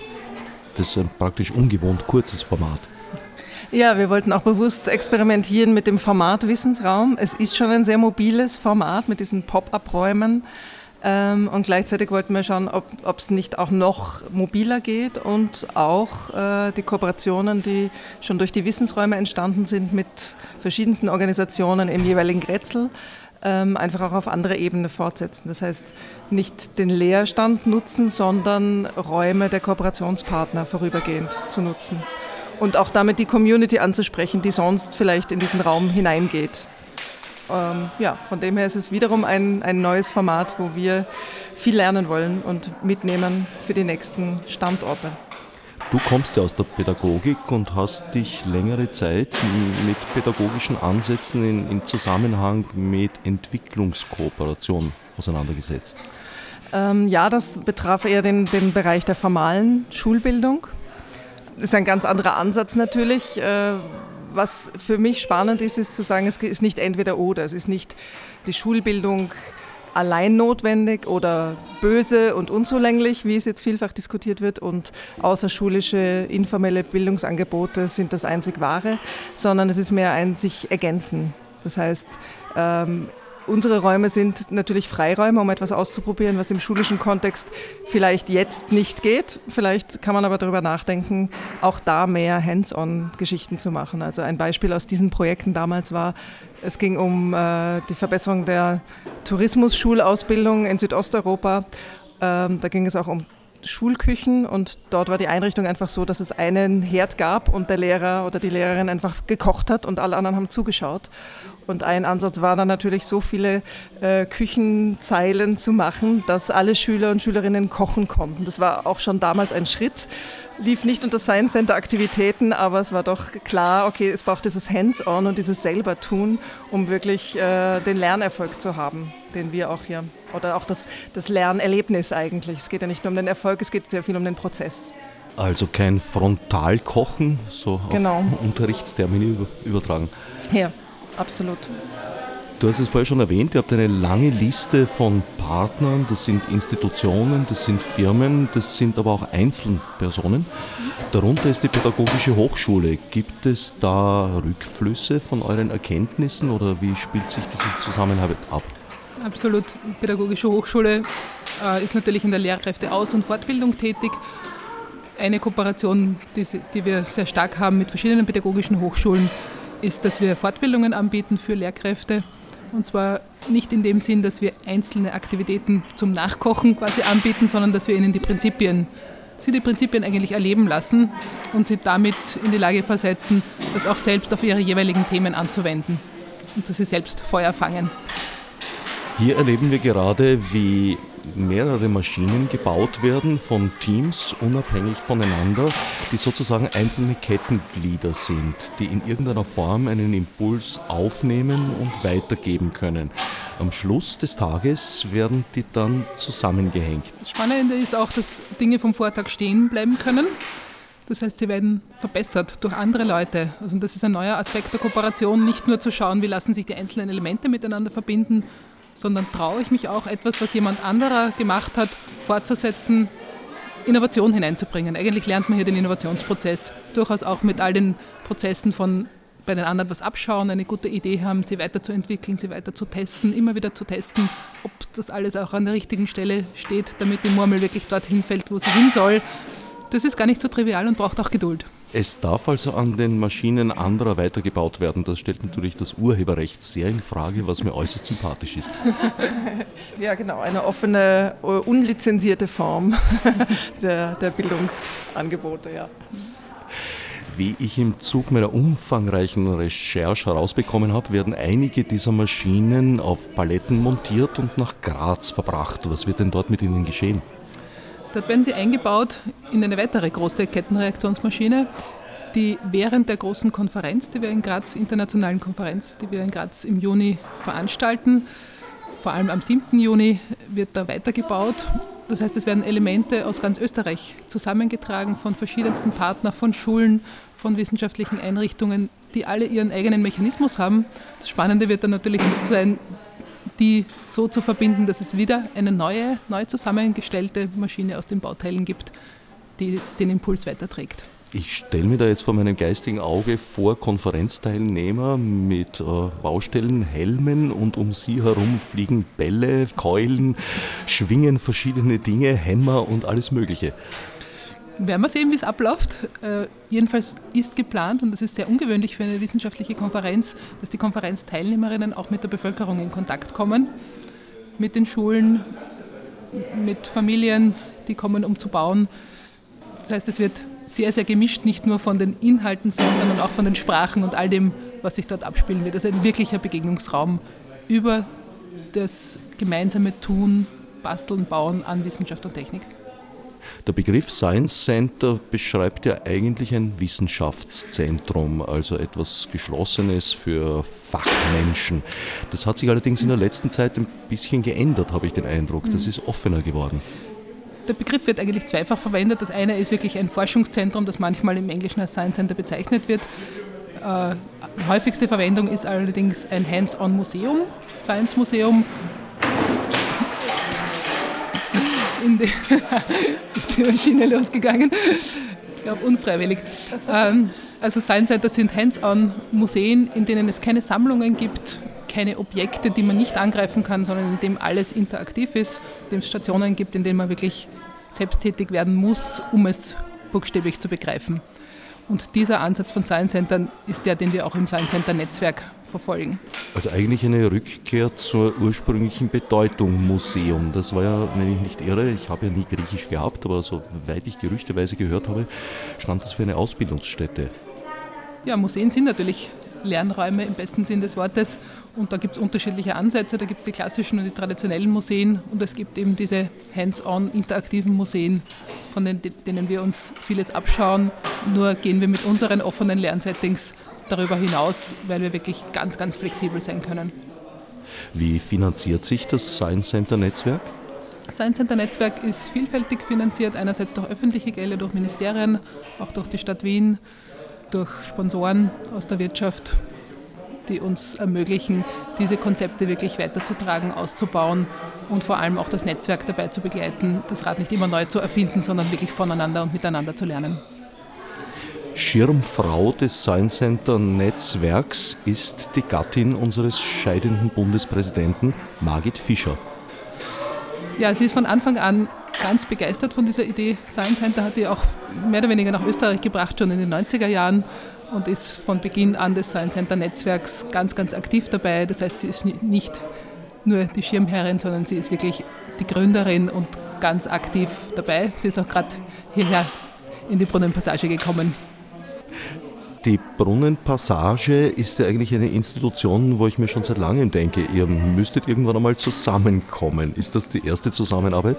Das ist ein praktisch ungewohnt kurzes Format. Ja, wir wollten auch bewusst experimentieren mit dem Format Wissensraum. Es ist schon ein sehr mobiles Format mit diesen Pop-up-Räumen. Ähm, und gleichzeitig wollten wir schauen, ob es nicht auch noch mobiler geht und auch äh, die Kooperationen, die schon durch die Wissensräume entstanden sind mit verschiedensten Organisationen im jeweiligen Grätzl, ähm, einfach auch auf andere Ebene fortsetzen. Das heißt, nicht den Leerstand nutzen, sondern Räume der Kooperationspartner vorübergehend zu nutzen. Und auch damit die Community anzusprechen, die sonst vielleicht in diesen Raum hineingeht. Ähm, ja, von dem her ist es wiederum ein, ein neues Format, wo wir viel lernen wollen und mitnehmen für die nächsten Standorte. Du kommst ja aus der Pädagogik und hast dich längere Zeit mit pädagogischen Ansätzen in, in Zusammenhang mit Entwicklungskooperation auseinandergesetzt. Ähm, ja, das betraf eher den, den Bereich der formalen Schulbildung. Das ist ein ganz anderer Ansatz natürlich. Äh, was für mich spannend ist, ist zu sagen, es ist nicht entweder oder. Es ist nicht die Schulbildung allein notwendig oder böse und unzulänglich, wie es jetzt vielfach diskutiert wird, und außerschulische informelle Bildungsangebote sind das einzig wahre, sondern es ist mehr ein sich ergänzen. Das heißt, ähm, Unsere Räume sind natürlich Freiräume, um etwas auszuprobieren, was im schulischen Kontext vielleicht jetzt nicht geht. Vielleicht kann man aber darüber nachdenken, auch da mehr Hands-on-Geschichten zu machen. Also ein Beispiel aus diesen Projekten damals war, es ging um äh, die Verbesserung der Tourismusschulausbildung in Südosteuropa. Ähm, da ging es auch um Schulküchen und dort war die Einrichtung einfach so, dass es einen Herd gab und der Lehrer oder die Lehrerin einfach gekocht hat und alle anderen haben zugeschaut. Und ein Ansatz war dann natürlich, so viele äh, Küchenzeilen zu machen, dass alle Schüler und Schülerinnen kochen konnten. Das war auch schon damals ein Schritt. Lief nicht unter Science Center Aktivitäten, aber es war doch klar, okay, es braucht dieses Hands-on und dieses selber tun, um wirklich äh, den Lernerfolg zu haben, den wir auch hier, oder auch das, das Lernerlebnis eigentlich. Es geht ja nicht nur um den Erfolg, es geht sehr viel um den Prozess. Also kein Frontalkochen, so genau. auf Unterrichtstermini übertragen. Ja. Absolut. Du hast es vorher schon erwähnt, ihr habt eine lange Liste von Partnern, das sind Institutionen, das sind Firmen, das sind aber auch Einzelpersonen. Darunter ist die Pädagogische Hochschule. Gibt es da Rückflüsse von euren Erkenntnissen oder wie spielt sich diese Zusammenarbeit ab? Absolut. Die Pädagogische Hochschule äh, ist natürlich in der Lehrkräfteaus- und Fortbildung tätig. Eine Kooperation, die, die wir sehr stark haben mit verschiedenen pädagogischen Hochschulen, ist, dass wir Fortbildungen anbieten für Lehrkräfte. Und zwar nicht in dem Sinn, dass wir einzelne Aktivitäten zum Nachkochen quasi anbieten, sondern dass wir ihnen die Prinzipien, sie die Prinzipien eigentlich erleben lassen und sie damit in die Lage versetzen, das auch selbst auf ihre jeweiligen Themen anzuwenden und dass sie selbst Feuer fangen. Hier erleben wir gerade, wie mehrere Maschinen gebaut werden von Teams unabhängig voneinander, die sozusagen einzelne Kettenglieder sind, die in irgendeiner Form einen Impuls aufnehmen und weitergeben können. Am Schluss des Tages werden die dann zusammengehängt. Das Spannende ist auch, dass Dinge vom Vortag stehen bleiben können. Das heißt, sie werden verbessert durch andere Leute. Also das ist ein neuer Aspekt der Kooperation, nicht nur zu schauen, wie lassen sich die einzelnen Elemente miteinander verbinden, sondern traue ich mich auch, etwas, was jemand anderer gemacht hat, fortzusetzen, Innovation hineinzubringen. Eigentlich lernt man hier den Innovationsprozess, durchaus auch mit all den Prozessen von bei den anderen was abschauen, eine gute Idee haben, sie weiterzuentwickeln, sie weiter zu testen, immer wieder zu testen, ob das alles auch an der richtigen Stelle steht, damit die Murmel wirklich dorthin fällt, wo sie hin soll. Das ist gar nicht so trivial und braucht auch Geduld. Es darf also an den Maschinen anderer weitergebaut werden. Das stellt natürlich das Urheberrecht sehr in Frage, was mir äußerst sympathisch ist. Ja, genau, eine offene, unlizenzierte Form der, der Bildungsangebote, ja. Wie ich im Zug meiner umfangreichen Recherche herausbekommen habe, werden einige dieser Maschinen auf Paletten montiert und nach Graz verbracht. Was wird denn dort mit ihnen geschehen? Dort werden sie eingebaut in eine weitere große Kettenreaktionsmaschine, die während der großen Konferenz, die wir in Graz, internationalen Konferenz, die wir in Graz im Juni veranstalten, vor allem am 7. Juni wird da weitergebaut. Das heißt, es werden Elemente aus ganz Österreich zusammengetragen von verschiedensten Partnern, von Schulen, von wissenschaftlichen Einrichtungen, die alle ihren eigenen Mechanismus haben. Das Spannende wird dann natürlich sein, die so zu verbinden, dass es wieder eine neue, neu zusammengestellte Maschine aus den Bauteilen gibt, die den Impuls weiterträgt. Ich stelle mir da jetzt vor meinem geistigen Auge vor Konferenzteilnehmer mit äh, Baustellenhelmen und um sie herum fliegen Bälle, Keulen, schwingen verschiedene Dinge, Hämmer und alles Mögliche. Werden wir sehen, wie es abläuft. Äh, jedenfalls ist geplant, und das ist sehr ungewöhnlich für eine wissenschaftliche Konferenz, dass die Konferenzteilnehmerinnen auch mit der Bevölkerung in Kontakt kommen, mit den Schulen, mit Familien, die kommen, um zu bauen. Das heißt, es wird sehr, sehr gemischt, nicht nur von den Inhalten sein, sondern auch von den Sprachen und all dem, was sich dort abspielen wird. Also ein wirklicher Begegnungsraum über das gemeinsame Tun, Basteln, Bauen an Wissenschaft und Technik. Der Begriff Science Center beschreibt ja eigentlich ein Wissenschaftszentrum, also etwas Geschlossenes für Fachmenschen. Das hat sich allerdings in der letzten Zeit ein bisschen geändert, habe ich den Eindruck. Das ist offener geworden. Der Begriff wird eigentlich zweifach verwendet. Das eine ist wirklich ein Forschungszentrum, das manchmal im Englischen als Science Center bezeichnet wird. Äh, häufigste Verwendung ist allerdings ein Hands-on-Museum, Science-Museum. In die ist die Maschine losgegangen. Ich glaube, unfreiwillig. Ähm, also Science Center sind Hands-on-Museen, in denen es keine Sammlungen gibt, keine Objekte, die man nicht angreifen kann, sondern in dem alles interaktiv ist, in dem es Stationen gibt, in denen man wirklich selbsttätig werden muss, um es buchstäblich zu begreifen. Und dieser Ansatz von Science Centern ist der, den wir auch im Science Center Netzwerk verfolgen. Also eigentlich eine Rückkehr zur ursprünglichen Bedeutung Museum. Das war ja, wenn ich nicht irre, ich habe ja nie Griechisch gehabt, aber soweit ich gerüchteweise gehört habe, stand das für eine Ausbildungsstätte. Ja, Museen sind natürlich Lernräume im besten Sinn des Wortes. Und da gibt es unterschiedliche Ansätze. Da gibt es die klassischen und die traditionellen Museen und es gibt eben diese hands-on interaktiven Museen, von denen wir uns vieles abschauen. Nur gehen wir mit unseren offenen Lernsettings darüber hinaus, weil wir wirklich ganz, ganz flexibel sein können. Wie finanziert sich das Science Center Netzwerk? Das Science Center Netzwerk ist vielfältig finanziert, einerseits durch öffentliche Gelder, durch Ministerien, auch durch die Stadt Wien, durch Sponsoren aus der Wirtschaft, die uns ermöglichen, diese Konzepte wirklich weiterzutragen, auszubauen und vor allem auch das Netzwerk dabei zu begleiten, das Rad nicht immer neu zu erfinden, sondern wirklich voneinander und miteinander zu lernen. Schirmfrau des Science Center Netzwerks ist die Gattin unseres scheidenden Bundespräsidenten Margit Fischer. Ja, sie ist von Anfang an ganz begeistert von dieser Idee. Science Center hat die auch mehr oder weniger nach Österreich gebracht, schon in den 90er Jahren und ist von Beginn an des Science Center Netzwerks ganz, ganz aktiv dabei. Das heißt, sie ist nicht nur die Schirmherrin, sondern sie ist wirklich die Gründerin und ganz aktiv dabei. Sie ist auch gerade hierher in die Brunnenpassage gekommen. Die Brunnenpassage ist ja eigentlich eine Institution, wo ich mir schon seit langem denke, ihr müsstet irgendwann einmal zusammenkommen. Ist das die erste Zusammenarbeit?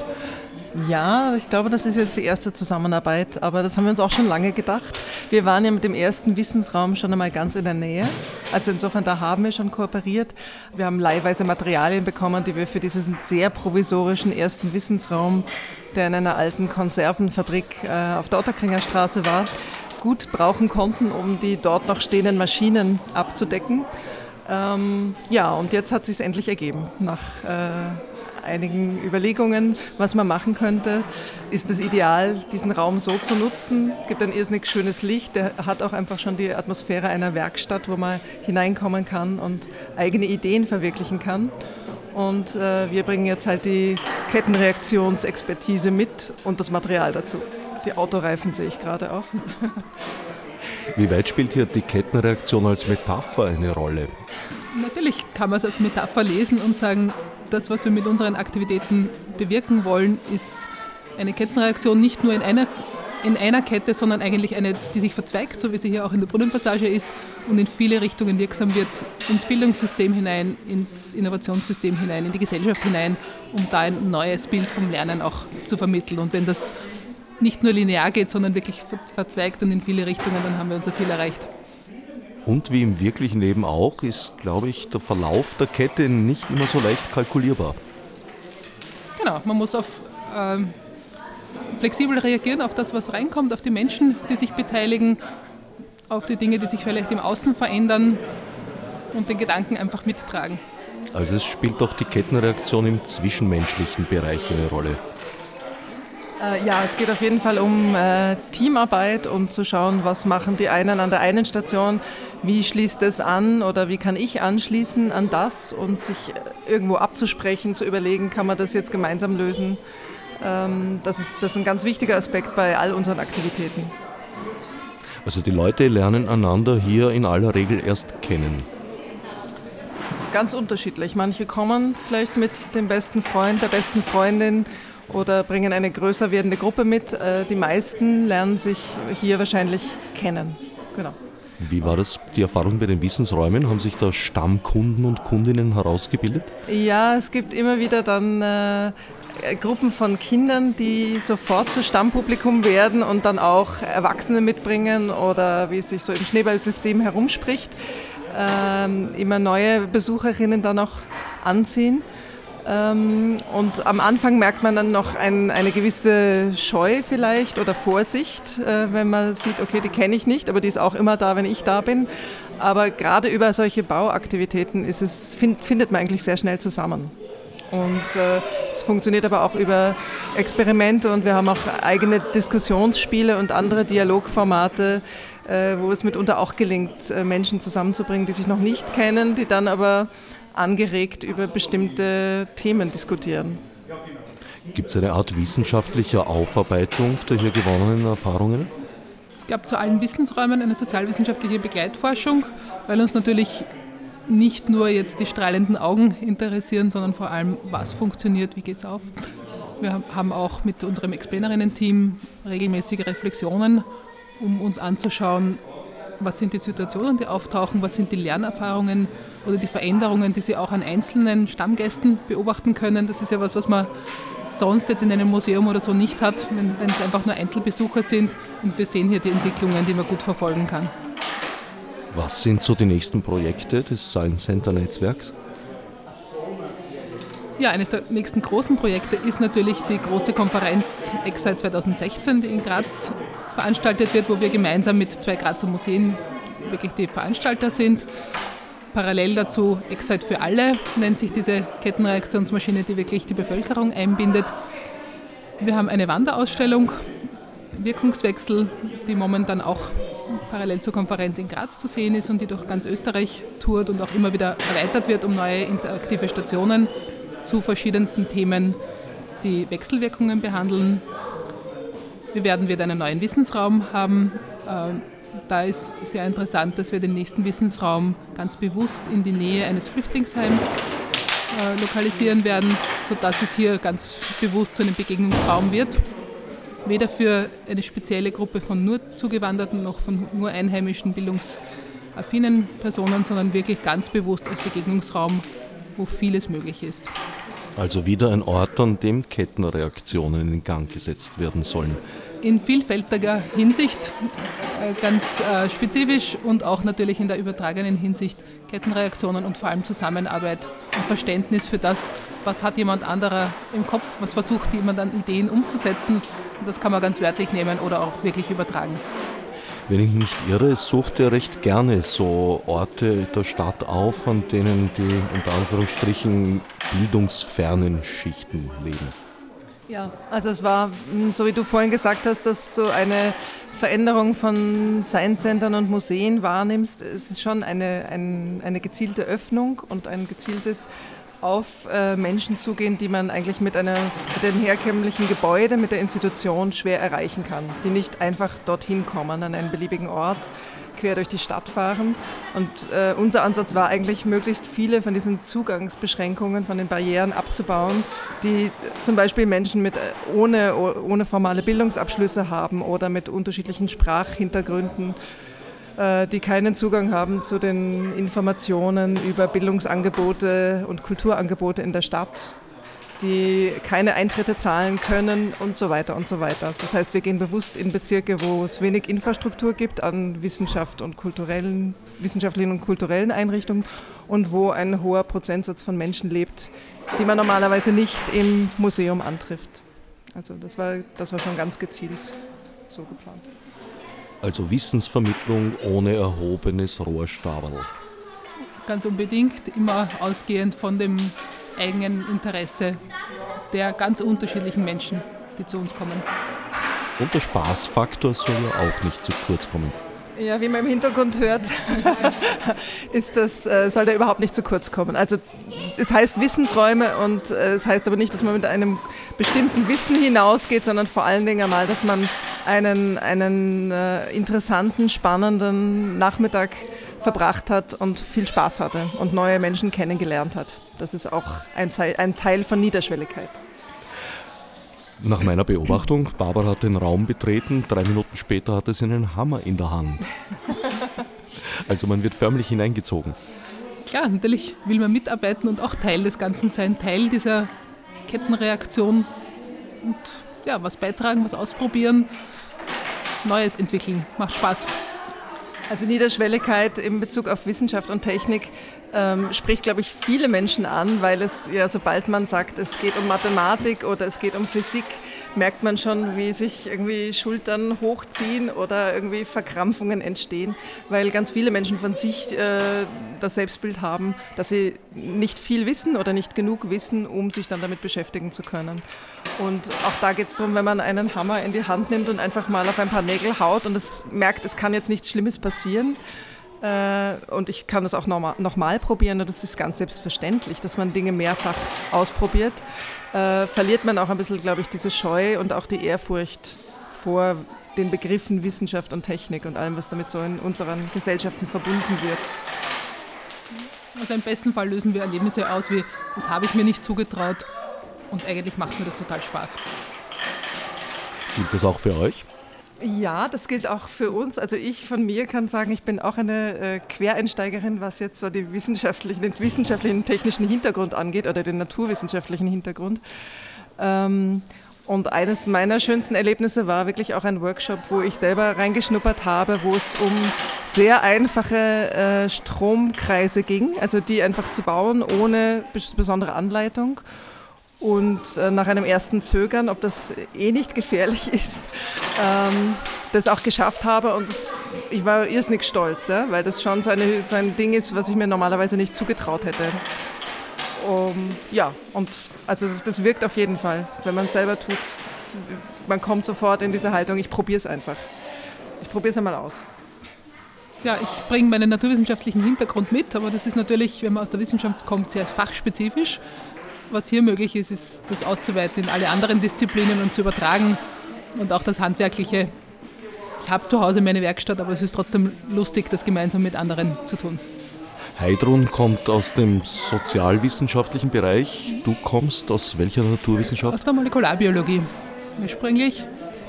Ja, ich glaube, das ist jetzt die erste Zusammenarbeit, aber das haben wir uns auch schon lange gedacht. Wir waren ja mit dem ersten Wissensraum schon einmal ganz in der Nähe. Also insofern, da haben wir schon kooperiert. Wir haben leihweise Materialien bekommen, die wir für diesen sehr provisorischen ersten Wissensraum, der in einer alten Konservenfabrik äh, auf der Otterkringer Straße war, gut brauchen konnten, um die dort noch stehenden Maschinen abzudecken. Ähm, ja, und jetzt hat es sich endlich ergeben. Nach äh, einigen Überlegungen, was man machen könnte, ist es ideal, diesen Raum so zu nutzen. Es gibt ein irrsinnig schönes Licht, der hat auch einfach schon die Atmosphäre einer Werkstatt, wo man hineinkommen kann und eigene Ideen verwirklichen kann. Und äh, wir bringen jetzt halt die Kettenreaktionsexpertise mit und das Material dazu. Die Autoreifen sehe ich gerade auch. Wie weit spielt hier die Kettenreaktion als Metapher eine Rolle? Natürlich kann man es als Metapher lesen und sagen, das, was wir mit unseren Aktivitäten bewirken wollen, ist eine Kettenreaktion nicht nur in einer, in einer Kette, sondern eigentlich eine, die sich verzweigt, so wie sie hier auch in der Brunnenpassage ist und in viele Richtungen wirksam wird, ins Bildungssystem hinein, ins Innovationssystem hinein, in die Gesellschaft hinein, um da ein neues Bild vom Lernen auch zu vermitteln. Und wenn das nicht nur linear geht, sondern wirklich verzweigt und in viele Richtungen, dann haben wir unser Ziel erreicht. Und wie im wirklichen Leben auch, ist, glaube ich, der Verlauf der Kette nicht immer so leicht kalkulierbar. Genau, man muss auf ähm, flexibel reagieren auf das, was reinkommt, auf die Menschen, die sich beteiligen, auf die Dinge, die sich vielleicht im Außen verändern und den Gedanken einfach mittragen. Also es spielt doch die Kettenreaktion im zwischenmenschlichen Bereich eine Rolle. Äh, ja, es geht auf jeden Fall um äh, Teamarbeit, um zu schauen, was machen die einen an der einen Station, wie schließt es an oder wie kann ich anschließen an das und sich irgendwo abzusprechen, zu überlegen, kann man das jetzt gemeinsam lösen. Ähm, das, ist, das ist ein ganz wichtiger Aspekt bei all unseren Aktivitäten. Also die Leute lernen einander hier in aller Regel erst kennen. Ganz unterschiedlich. Manche kommen vielleicht mit dem besten Freund, der besten Freundin oder bringen eine größer werdende Gruppe mit. Äh, die meisten lernen sich hier wahrscheinlich kennen. Genau. Wie war das, die Erfahrung bei den Wissensräumen? Haben sich da Stammkunden und Kundinnen herausgebildet? Ja, es gibt immer wieder dann äh, Gruppen von Kindern, die sofort zu Stammpublikum werden und dann auch Erwachsene mitbringen oder wie es sich so im Schneeballsystem herumspricht, äh, immer neue Besucherinnen dann auch anziehen. Ähm, und am Anfang merkt man dann noch ein, eine gewisse Scheu vielleicht oder Vorsicht, äh, wenn man sieht, okay, die kenne ich nicht, aber die ist auch immer da, wenn ich da bin. Aber gerade über solche Bauaktivitäten ist es, find, findet man eigentlich sehr schnell zusammen. Und äh, es funktioniert aber auch über Experimente und wir haben auch eigene Diskussionsspiele und andere Dialogformate, äh, wo es mitunter auch gelingt, äh, Menschen zusammenzubringen, die sich noch nicht kennen, die dann aber angeregt über bestimmte Themen diskutieren. Gibt es eine Art wissenschaftlicher Aufarbeitung der hier gewonnenen Erfahrungen? Es gab zu allen Wissensräumen eine sozialwissenschaftliche Begleitforschung, weil uns natürlich nicht nur jetzt die strahlenden Augen interessieren, sondern vor allem, was funktioniert, wie geht es auf. Wir haben auch mit unserem Explainerinnen-Team regelmäßige Reflexionen, um uns anzuschauen, was sind die Situationen, die auftauchen, was sind die Lernerfahrungen oder die Veränderungen, die Sie auch an einzelnen Stammgästen beobachten können. Das ist ja was, was man sonst jetzt in einem Museum oder so nicht hat, wenn, wenn es einfach nur Einzelbesucher sind. Und wir sehen hier die Entwicklungen, die man gut verfolgen kann. Was sind so die nächsten Projekte des Science Center Netzwerks? Ja, eines der nächsten großen Projekte ist natürlich die große Konferenz Excite 2016, die in Graz veranstaltet wird, wo wir gemeinsam mit zwei Grazer Museen wirklich die Veranstalter sind. Parallel dazu Excite für alle nennt sich diese Kettenreaktionsmaschine, die wirklich die Bevölkerung einbindet. Wir haben eine Wanderausstellung, Wirkungswechsel, die momentan auch parallel zur Konferenz in Graz zu sehen ist und die durch ganz Österreich tourt und auch immer wieder erweitert wird um neue interaktive Stationen zu verschiedensten Themen, die Wechselwirkungen behandeln. Wir werden wieder einen neuen Wissensraum haben. Da ist sehr interessant, dass wir den nächsten Wissensraum ganz bewusst in die Nähe eines Flüchtlingsheims äh, lokalisieren werden, sodass es hier ganz bewusst zu einem Begegnungsraum wird. Weder für eine spezielle Gruppe von nur Zugewanderten noch von nur einheimischen bildungsaffinen Personen, sondern wirklich ganz bewusst als Begegnungsraum wo vieles möglich ist. Also wieder ein Ort, an dem Kettenreaktionen in Gang gesetzt werden sollen. In vielfältiger Hinsicht, äh, ganz äh, spezifisch und auch natürlich in der übertragenen Hinsicht Kettenreaktionen und vor allem Zusammenarbeit und Verständnis für das, was hat jemand anderer im Kopf, was versucht jemand an Ideen umzusetzen. Und das kann man ganz wörtlich nehmen oder auch wirklich übertragen. Wenn ich nicht irre, sucht er recht gerne so Orte der Stadt auf, an denen die unter Anführungsstrichen bildungsfernen Schichten leben. Ja, also es war, hm, so wie du vorhin gesagt hast, dass du eine Veränderung von Science-Centern und Museen wahrnimmst. Es ist schon eine, ein, eine gezielte Öffnung und ein gezieltes auf äh, Menschen zugehen, die man eigentlich mit, einer, mit einem herkömmlichen Gebäude, mit der Institution schwer erreichen kann, die nicht einfach dorthin kommen, an einen beliebigen Ort quer durch die Stadt fahren. Und äh, unser Ansatz war eigentlich, möglichst viele von diesen Zugangsbeschränkungen, von den Barrieren abzubauen, die zum Beispiel Menschen mit, äh, ohne, ohne formale Bildungsabschlüsse haben oder mit unterschiedlichen Sprachhintergründen äh, die keinen Zugang haben zu den Informationen über Bildungsangebote und Kulturangebote in der Stadt, die keine Eintritte zahlen können und so weiter und so weiter. Das heißt, wir gehen bewusst in Bezirke, wo es wenig Infrastruktur gibt an Wissenschaft und kulturellen, wissenschaftlichen und kulturellen Einrichtungen und wo ein hoher Prozentsatz von Menschen lebt, die man normalerweise nicht im Museum antrifft. Also das war, das war schon ganz gezielt so geplant. Also Wissensvermittlung ohne erhobenes Rohrstaberl. Ganz unbedingt, immer ausgehend von dem eigenen Interesse der ganz unterschiedlichen Menschen, die zu uns kommen. Und der Spaßfaktor soll ja auch nicht zu kurz kommen. Ja, wie man im Hintergrund hört, ist das, äh, soll der überhaupt nicht zu kurz kommen. Also es heißt Wissensräume und äh, es heißt aber nicht, dass man mit einem bestimmten Wissen hinausgeht, sondern vor allen Dingen einmal, dass man einen, einen äh, interessanten, spannenden Nachmittag verbracht hat und viel Spaß hatte und neue Menschen kennengelernt hat. Das ist auch ein, ein Teil von Niederschwelligkeit. Nach meiner Beobachtung, Barbara hat den Raum betreten, drei Minuten später hatte sie einen Hammer in der Hand. Also man wird förmlich hineingezogen. Klar, natürlich will man mitarbeiten und auch Teil des Ganzen sein, Teil dieser Kettenreaktion und ja, was beitragen, was ausprobieren, Neues entwickeln. Macht Spaß. Also Niederschwelligkeit in Bezug auf Wissenschaft und Technik ähm, spricht, glaube ich, viele Menschen an, weil es ja, sobald man sagt, es geht um Mathematik oder es geht um Physik, merkt man schon, wie sich irgendwie Schultern hochziehen oder irgendwie Verkrampfungen entstehen, weil ganz viele Menschen von sich äh, das Selbstbild haben, dass sie nicht viel wissen oder nicht genug wissen, um sich dann damit beschäftigen zu können. Und auch da geht es darum, wenn man einen Hammer in die Hand nimmt und einfach mal auf ein paar Nägel haut und es merkt, es kann jetzt nichts Schlimmes passieren, und ich kann das auch nochmal noch mal probieren und das ist ganz selbstverständlich, dass man Dinge mehrfach ausprobiert äh, verliert man auch ein bisschen, glaube ich, diese Scheu und auch die Ehrfurcht vor den Begriffen Wissenschaft und Technik und allem, was damit so in unseren Gesellschaften verbunden wird. Also im besten Fall lösen wir Erlebnisse aus wie, das habe ich mir nicht zugetraut und eigentlich macht mir das total Spaß. Gilt das auch für euch? Ja, das gilt auch für uns. Also ich von mir kann sagen, ich bin auch eine äh, Quereinsteigerin, was jetzt so die wissenschaftlichen, den wissenschaftlichen, technischen Hintergrund angeht oder den naturwissenschaftlichen Hintergrund. Ähm, und eines meiner schönsten Erlebnisse war wirklich auch ein Workshop, wo ich selber reingeschnuppert habe, wo es um sehr einfache äh, Stromkreise ging, also die einfach zu bauen ohne besondere Anleitung und äh, nach einem ersten Zögern, ob das eh nicht gefährlich ist, ähm, das auch geschafft habe und das, ich war irrsinnig stolz, ja, weil das schon so, eine, so, ein Ding ist, was ich mir normalerweise nicht zugetraut hätte. Um, ja, und also das wirkt auf jeden Fall. Wenn man es selber tut, man kommt sofort in diese Haltung, ich probiere es einfach. Ich probiere es einmal aus. Ja, ich bringe meinen naturwissenschaftlichen Hintergrund mit, aber das ist natürlich, wenn man aus der Wissenschaft kommt, sehr fachspezifisch was hier möglich ist, ist das auszuweiten in alle anderen Disziplinen und zu übertragen und auch das Handwerkliche. Ich habe zu Hause meine Werkstatt, aber es ist trotzdem lustig, das gemeinsam mit anderen zu tun. Heidrun kommt aus dem sozialwissenschaftlichen Bereich. Du kommst aus welcher Naturwissenschaft? Aus der Molekularbiologie ursprünglich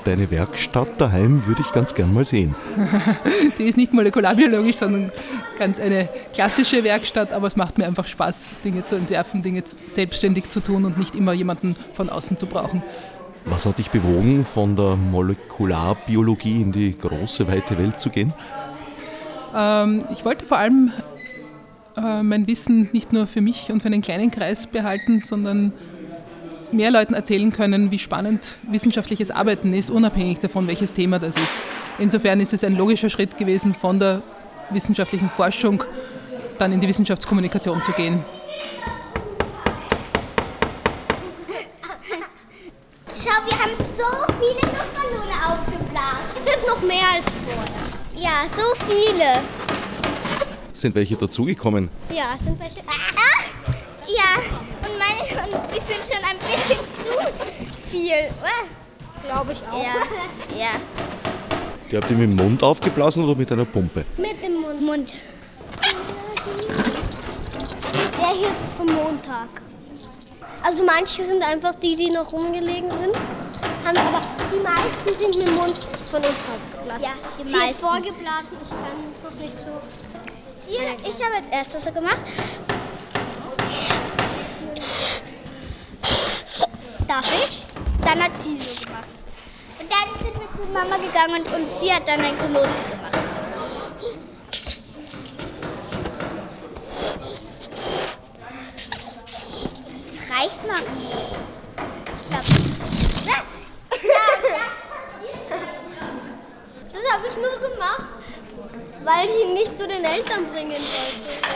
deine Werkstatt daheim würde ich ganz gern mal sehen. Die ist nicht molekularbiologisch, sondern ganz eine klassische Werkstatt, aber es macht mir einfach Spaß, Dinge zu entwerfen, Dinge selbstständig zu tun und nicht immer jemanden von außen zu brauchen. Was hat dich bewogen, von der Molekularbiologie in die große, weite Welt zu gehen? Ähm, ich wollte vor allem äh, mein Wissen nicht nur für mich und für einen kleinen Kreis behalten, sondern mehr Leuten erzählen können, wie spannend wissenschaftliches Arbeiten ist, unabhängig davon, welches Thema das ist. Insofern ist es ein logischer Schritt gewesen, von der wissenschaftlichen Forschung dann in die Wissenschaftskommunikation zu gehen. Schau, wir haben so viele Luftballone aufgeblasen. Es sind noch mehr als vorher. Ja, so viele. Sind welche dazugekommen? Ja, sind welche. Ah! Ja, und meine und die sind schon ein bisschen zu viel. Glaube ich auch. Ja. ja. Die habt ihr mit dem Mund aufgeblasen oder mit einer Pumpe? Mit dem Mund. Mund. Der hier ist vom Montag. Also manche sind einfach die, die noch rumgelegen sind. Haben aber die meisten sind mit dem Mund von uns aufgeblasen. Ja, die Sie meisten. vorgeblasen, ich kann noch nicht so. ich habe als erstes so gemacht. Darf ich? Dann hat sie so gemacht. Und dann sind wir zu Mama gegangen und, und sie hat dann einen Knoten gemacht. Das reicht mal. Ich glaube. Ja, das habe ich nur gemacht, weil ich ihn nicht zu den Eltern bringen wollte.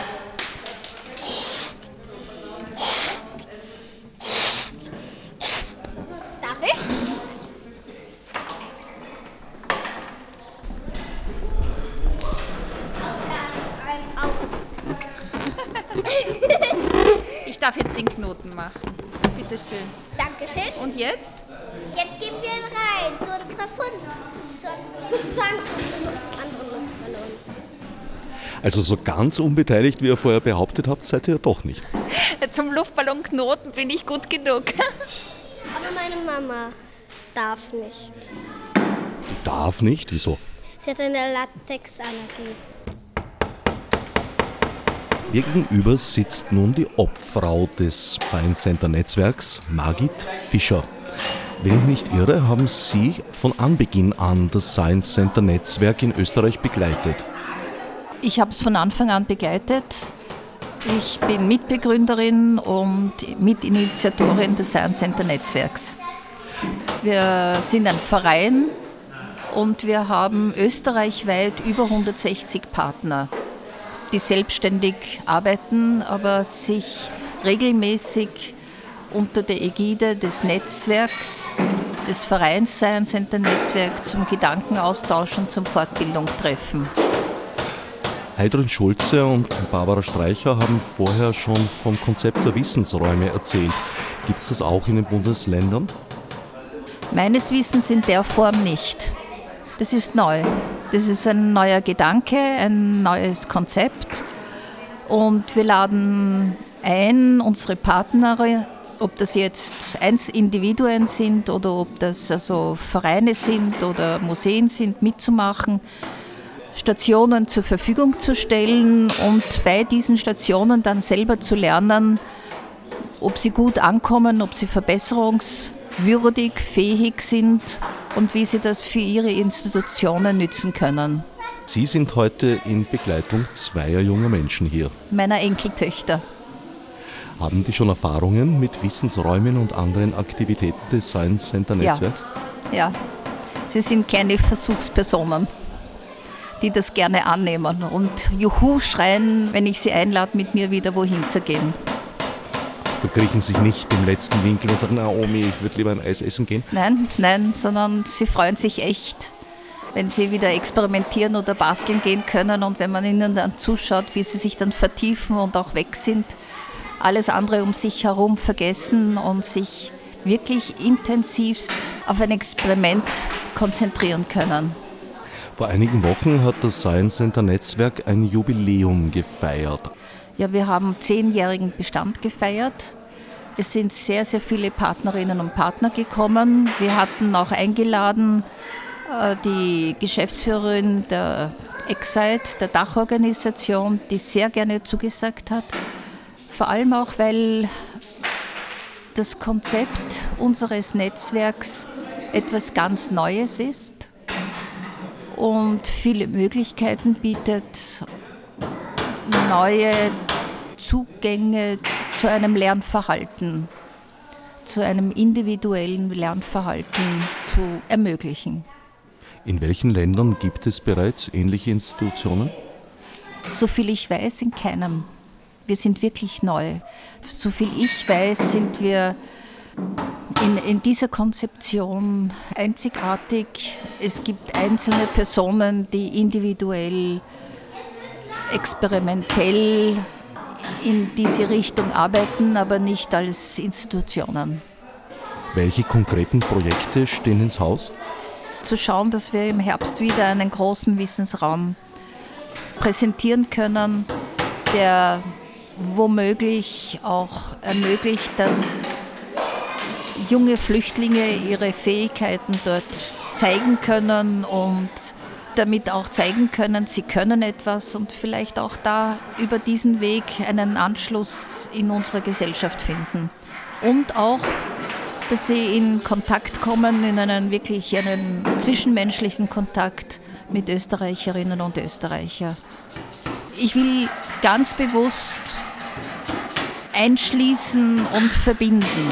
Darf jetzt den Knoten machen. Bitte schön. Dankeschön. Und jetzt? Jetzt geben wir ihn rein zu unserer Fund. Zu, sozusagen zu unseren anderen Luftballons. Also so ganz unbeteiligt, wie ihr vorher behauptet habt, seid ihr doch nicht. Zum Luftballonknoten bin ich gut genug. Aber meine Mama darf nicht. Die darf nicht? Wieso? Sie hat eine Latexallergie. Mir gegenüber sitzt nun die Obfrau des Science Center Netzwerks, Margit Fischer. Wenn ich nicht irre, haben Sie von Anbeginn an das Science Center Netzwerk in Österreich begleitet. Ich habe es von Anfang an begleitet. Ich bin Mitbegründerin und Mitinitiatorin des Science Center Netzwerks. Wir sind ein Verein und wir haben österreichweit über 160 Partner, die selbstständig arbeiten, aber sich regelmäßig unter der Ägide des Netzwerks, des Vereins Science Center Netzwerk zum Gedankenaustausch und zum Fortbildung treffen. Heidrun Schulze und Barbara Streicher haben vorher schon vom Konzept der Wissensräume erzählt. Gibt es das auch in den Bundesländern? Meines Wissens in der Form nicht. Das ist neu. Das ist ein neuer Gedanke, ein neues Konzept. Und wir laden ein, unsere Partner, ob das jetzt Individuen sind oder ob das also Vereine sind oder Museen sind, mitzumachen, Stationen zur Verfügung zu stellen und bei diesen Stationen dann selber zu lernen, ob sie gut ankommen, ob sie verbesserungswürdig, fähig sind und wie sie das für ihre Institutionen nützen können. Sie sind heute in Begleitung zweier junger Menschen hier. Meiner Enkeltöchter. Haben die schon Erfahrungen mit Wissensräumen und anderen Aktivitäten des Science Center Netzwerks? Ja, ja. sie sind kleine Versuchspersonen, die das gerne annehmen und Juhu schreien, wenn ich sie einlade, mit mir wieder wohin zu gehen verkriechen sich nicht im letzten Winkel und sagen, na Omi, ich würde lieber ein Eis essen gehen? Nein, nein, sondern sie freuen sich echt, wenn sie wieder experimentieren oder basteln gehen können und wenn man ihnen dann zuschaut, wie sie sich dann vertiefen und auch weg sind, alles andere um sich herum vergessen und sich wirklich intensivst auf ein Experiment konzentrieren können. Vor einigen Wochen hat das Science Center Netzwerk ein Jubiläum gefeiert. Ja, wir haben zehnjährigen Bestand gefeiert. Es sind sehr, sehr viele Partnerinnen und Partner gekommen. Wir hatten auch eingeladen äh, die Geschäftsführerin der Excite, der Dachorganisation, die sehr gerne zugesagt hat. Vor allem auch, weil das Konzept unseres Netzwerks etwas ganz Neues ist und viele Möglichkeiten bietet, neue Zugänge zu einem Lernverhalten, zu einem individuellen Lernverhalten zu ermöglichen. In welchen Ländern gibt es bereits ähnliche Institutionen? Soviel ich weiß, in keinem. Wir sind wirklich neu. Soviel ich weiß, sind wir in, in, dieser Konzeption einzigartig. Es gibt einzelne Personen, die individuell experimentell in diese Richtung arbeiten, aber nicht als Institutionen. Welche konkreten Projekte stehen ins Haus? Zu schauen, dass wir im Herbst wieder einen großen Wissensraum präsentieren können, der womöglich auch ermöglicht, dass junge Flüchtlinge ihre Fähigkeiten dort zeigen können und damit auch zeigen können, sie können etwas und vielleicht auch da über diesen Weg einen Anschluss in unserer Gesellschaft finden. Und auch, dass sie in Kontakt kommen, in einen wirklich einen zwischenmenschlichen Kontakt mit Österreicherinnen und Österreichern. Ich will ganz bewusst einschließen und verbinden.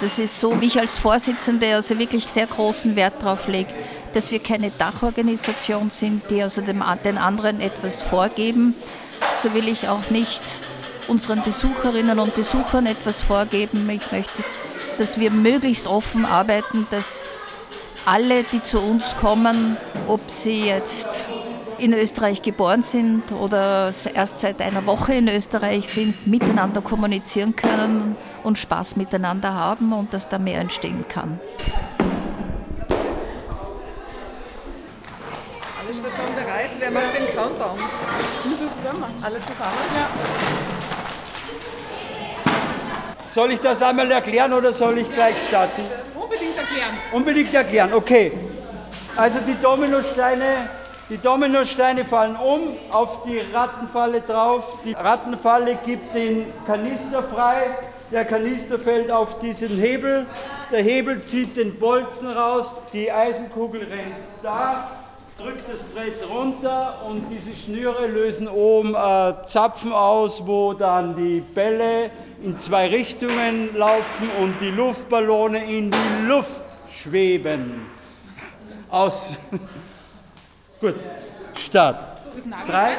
Das ist so, wie ich als Vorsitzende also wirklich sehr großen Wert darauf lege, dass wir keine Dachorganisation sind, die also dem, den anderen etwas vorgeben. So will ich auch nicht unseren Besucherinnen und Besuchern etwas vorgeben. Ich möchte, dass wir möglichst offen arbeiten, dass alle, die zu uns kommen, ob sie jetzt in Österreich geboren sind oder erst seit einer Woche in Österreich sind, miteinander kommunizieren können und Spaß miteinander haben und dass da mehr entstehen kann. Alle Stationen bereit? Wer macht den Countdown? Müssen wir zusammen machen. Alle zusammen? Ja. Soll ich das einmal erklären oder soll ich gleich starten? Unbedingt erklären. Unbedingt erklären, okay. Also die Dominosteine, Die Dominosteine fallen um, auf die Rattenfalle drauf. Die Rattenfalle gibt den Kanister frei. Der Kanister fällt auf diesen Hebel. Der Hebel zieht den Bolzen raus. Die Eisenkugel rennt da, drückt das Brett runter und diese Schnüre lösen oben äh, Zapfen aus, wo dann die Bälle in zwei Richtungen laufen und die Luftballone in die Luft schweben. Aus. Gut, Start. Drei.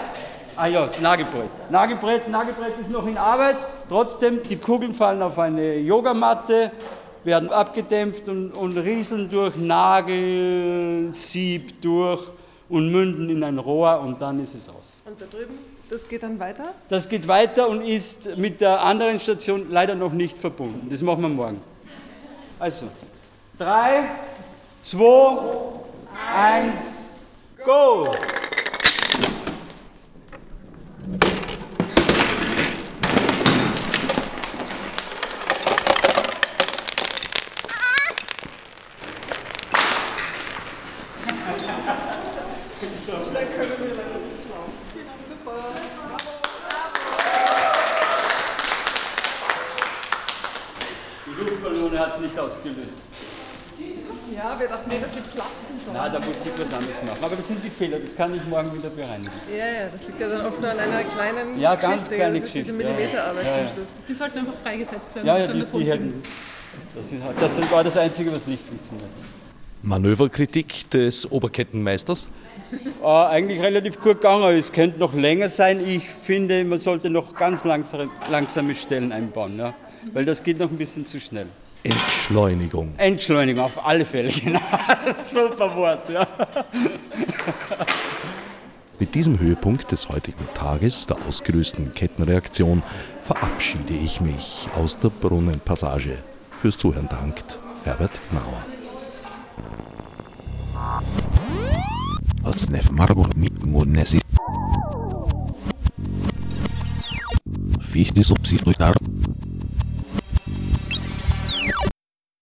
Ah ja, das Nagelbrett. Nagelbrett, Nagelbrett ist noch in Arbeit. Trotzdem, die Kugeln fallen auf eine Yogamatte, werden abgedämpft und, und rieseln durch Nagelsieb durch und münden in ein Rohr und dann ist es aus. Und da drüben, das geht dann weiter? Das geht weiter und ist mit der anderen Station leider noch nicht verbunden. Das machen wir morgen. Also, drei, zwei, eins, go! Die Luftballone hat es nicht ausgelöst. Ja, wir dachten, nee, dass sie platzen ich was anderes machen. Aber das sind die Fehler, das kann ich morgen wieder bereinigen. Ja, ja, das liegt ja dann oft nur an einer kleinen Ja, ganz kleine das ist diese Geschichte. Millimeterarbeit Ja, ja. zum Schluss. Die sollten einfach freigesetzt werden. Ja, ja, die, die hätten. Das, ist, halt- das war das Einzige, was nicht funktioniert. Manöverkritik des Oberkettenmeisters. Äh, eigentlich relativ gut gegangen, aber es könnte noch länger sein. Ich finde, man sollte noch ganz langsame, langsame Stellen einbauen, ja? weil das geht noch ein bisschen zu schnell. Entschleunigung. Entschleunigung, auf alle Fälle, genau. Super Wort, ja. Mit diesem Höhepunkt des heutigen Tages, der ausgelösten Kettenreaktion, verabschiede ich mich aus der Brunnenpassage. Fürs Zuhören dankt Herbert Gnauer. Als nef margur mit munesi. Fichtis obsidruitar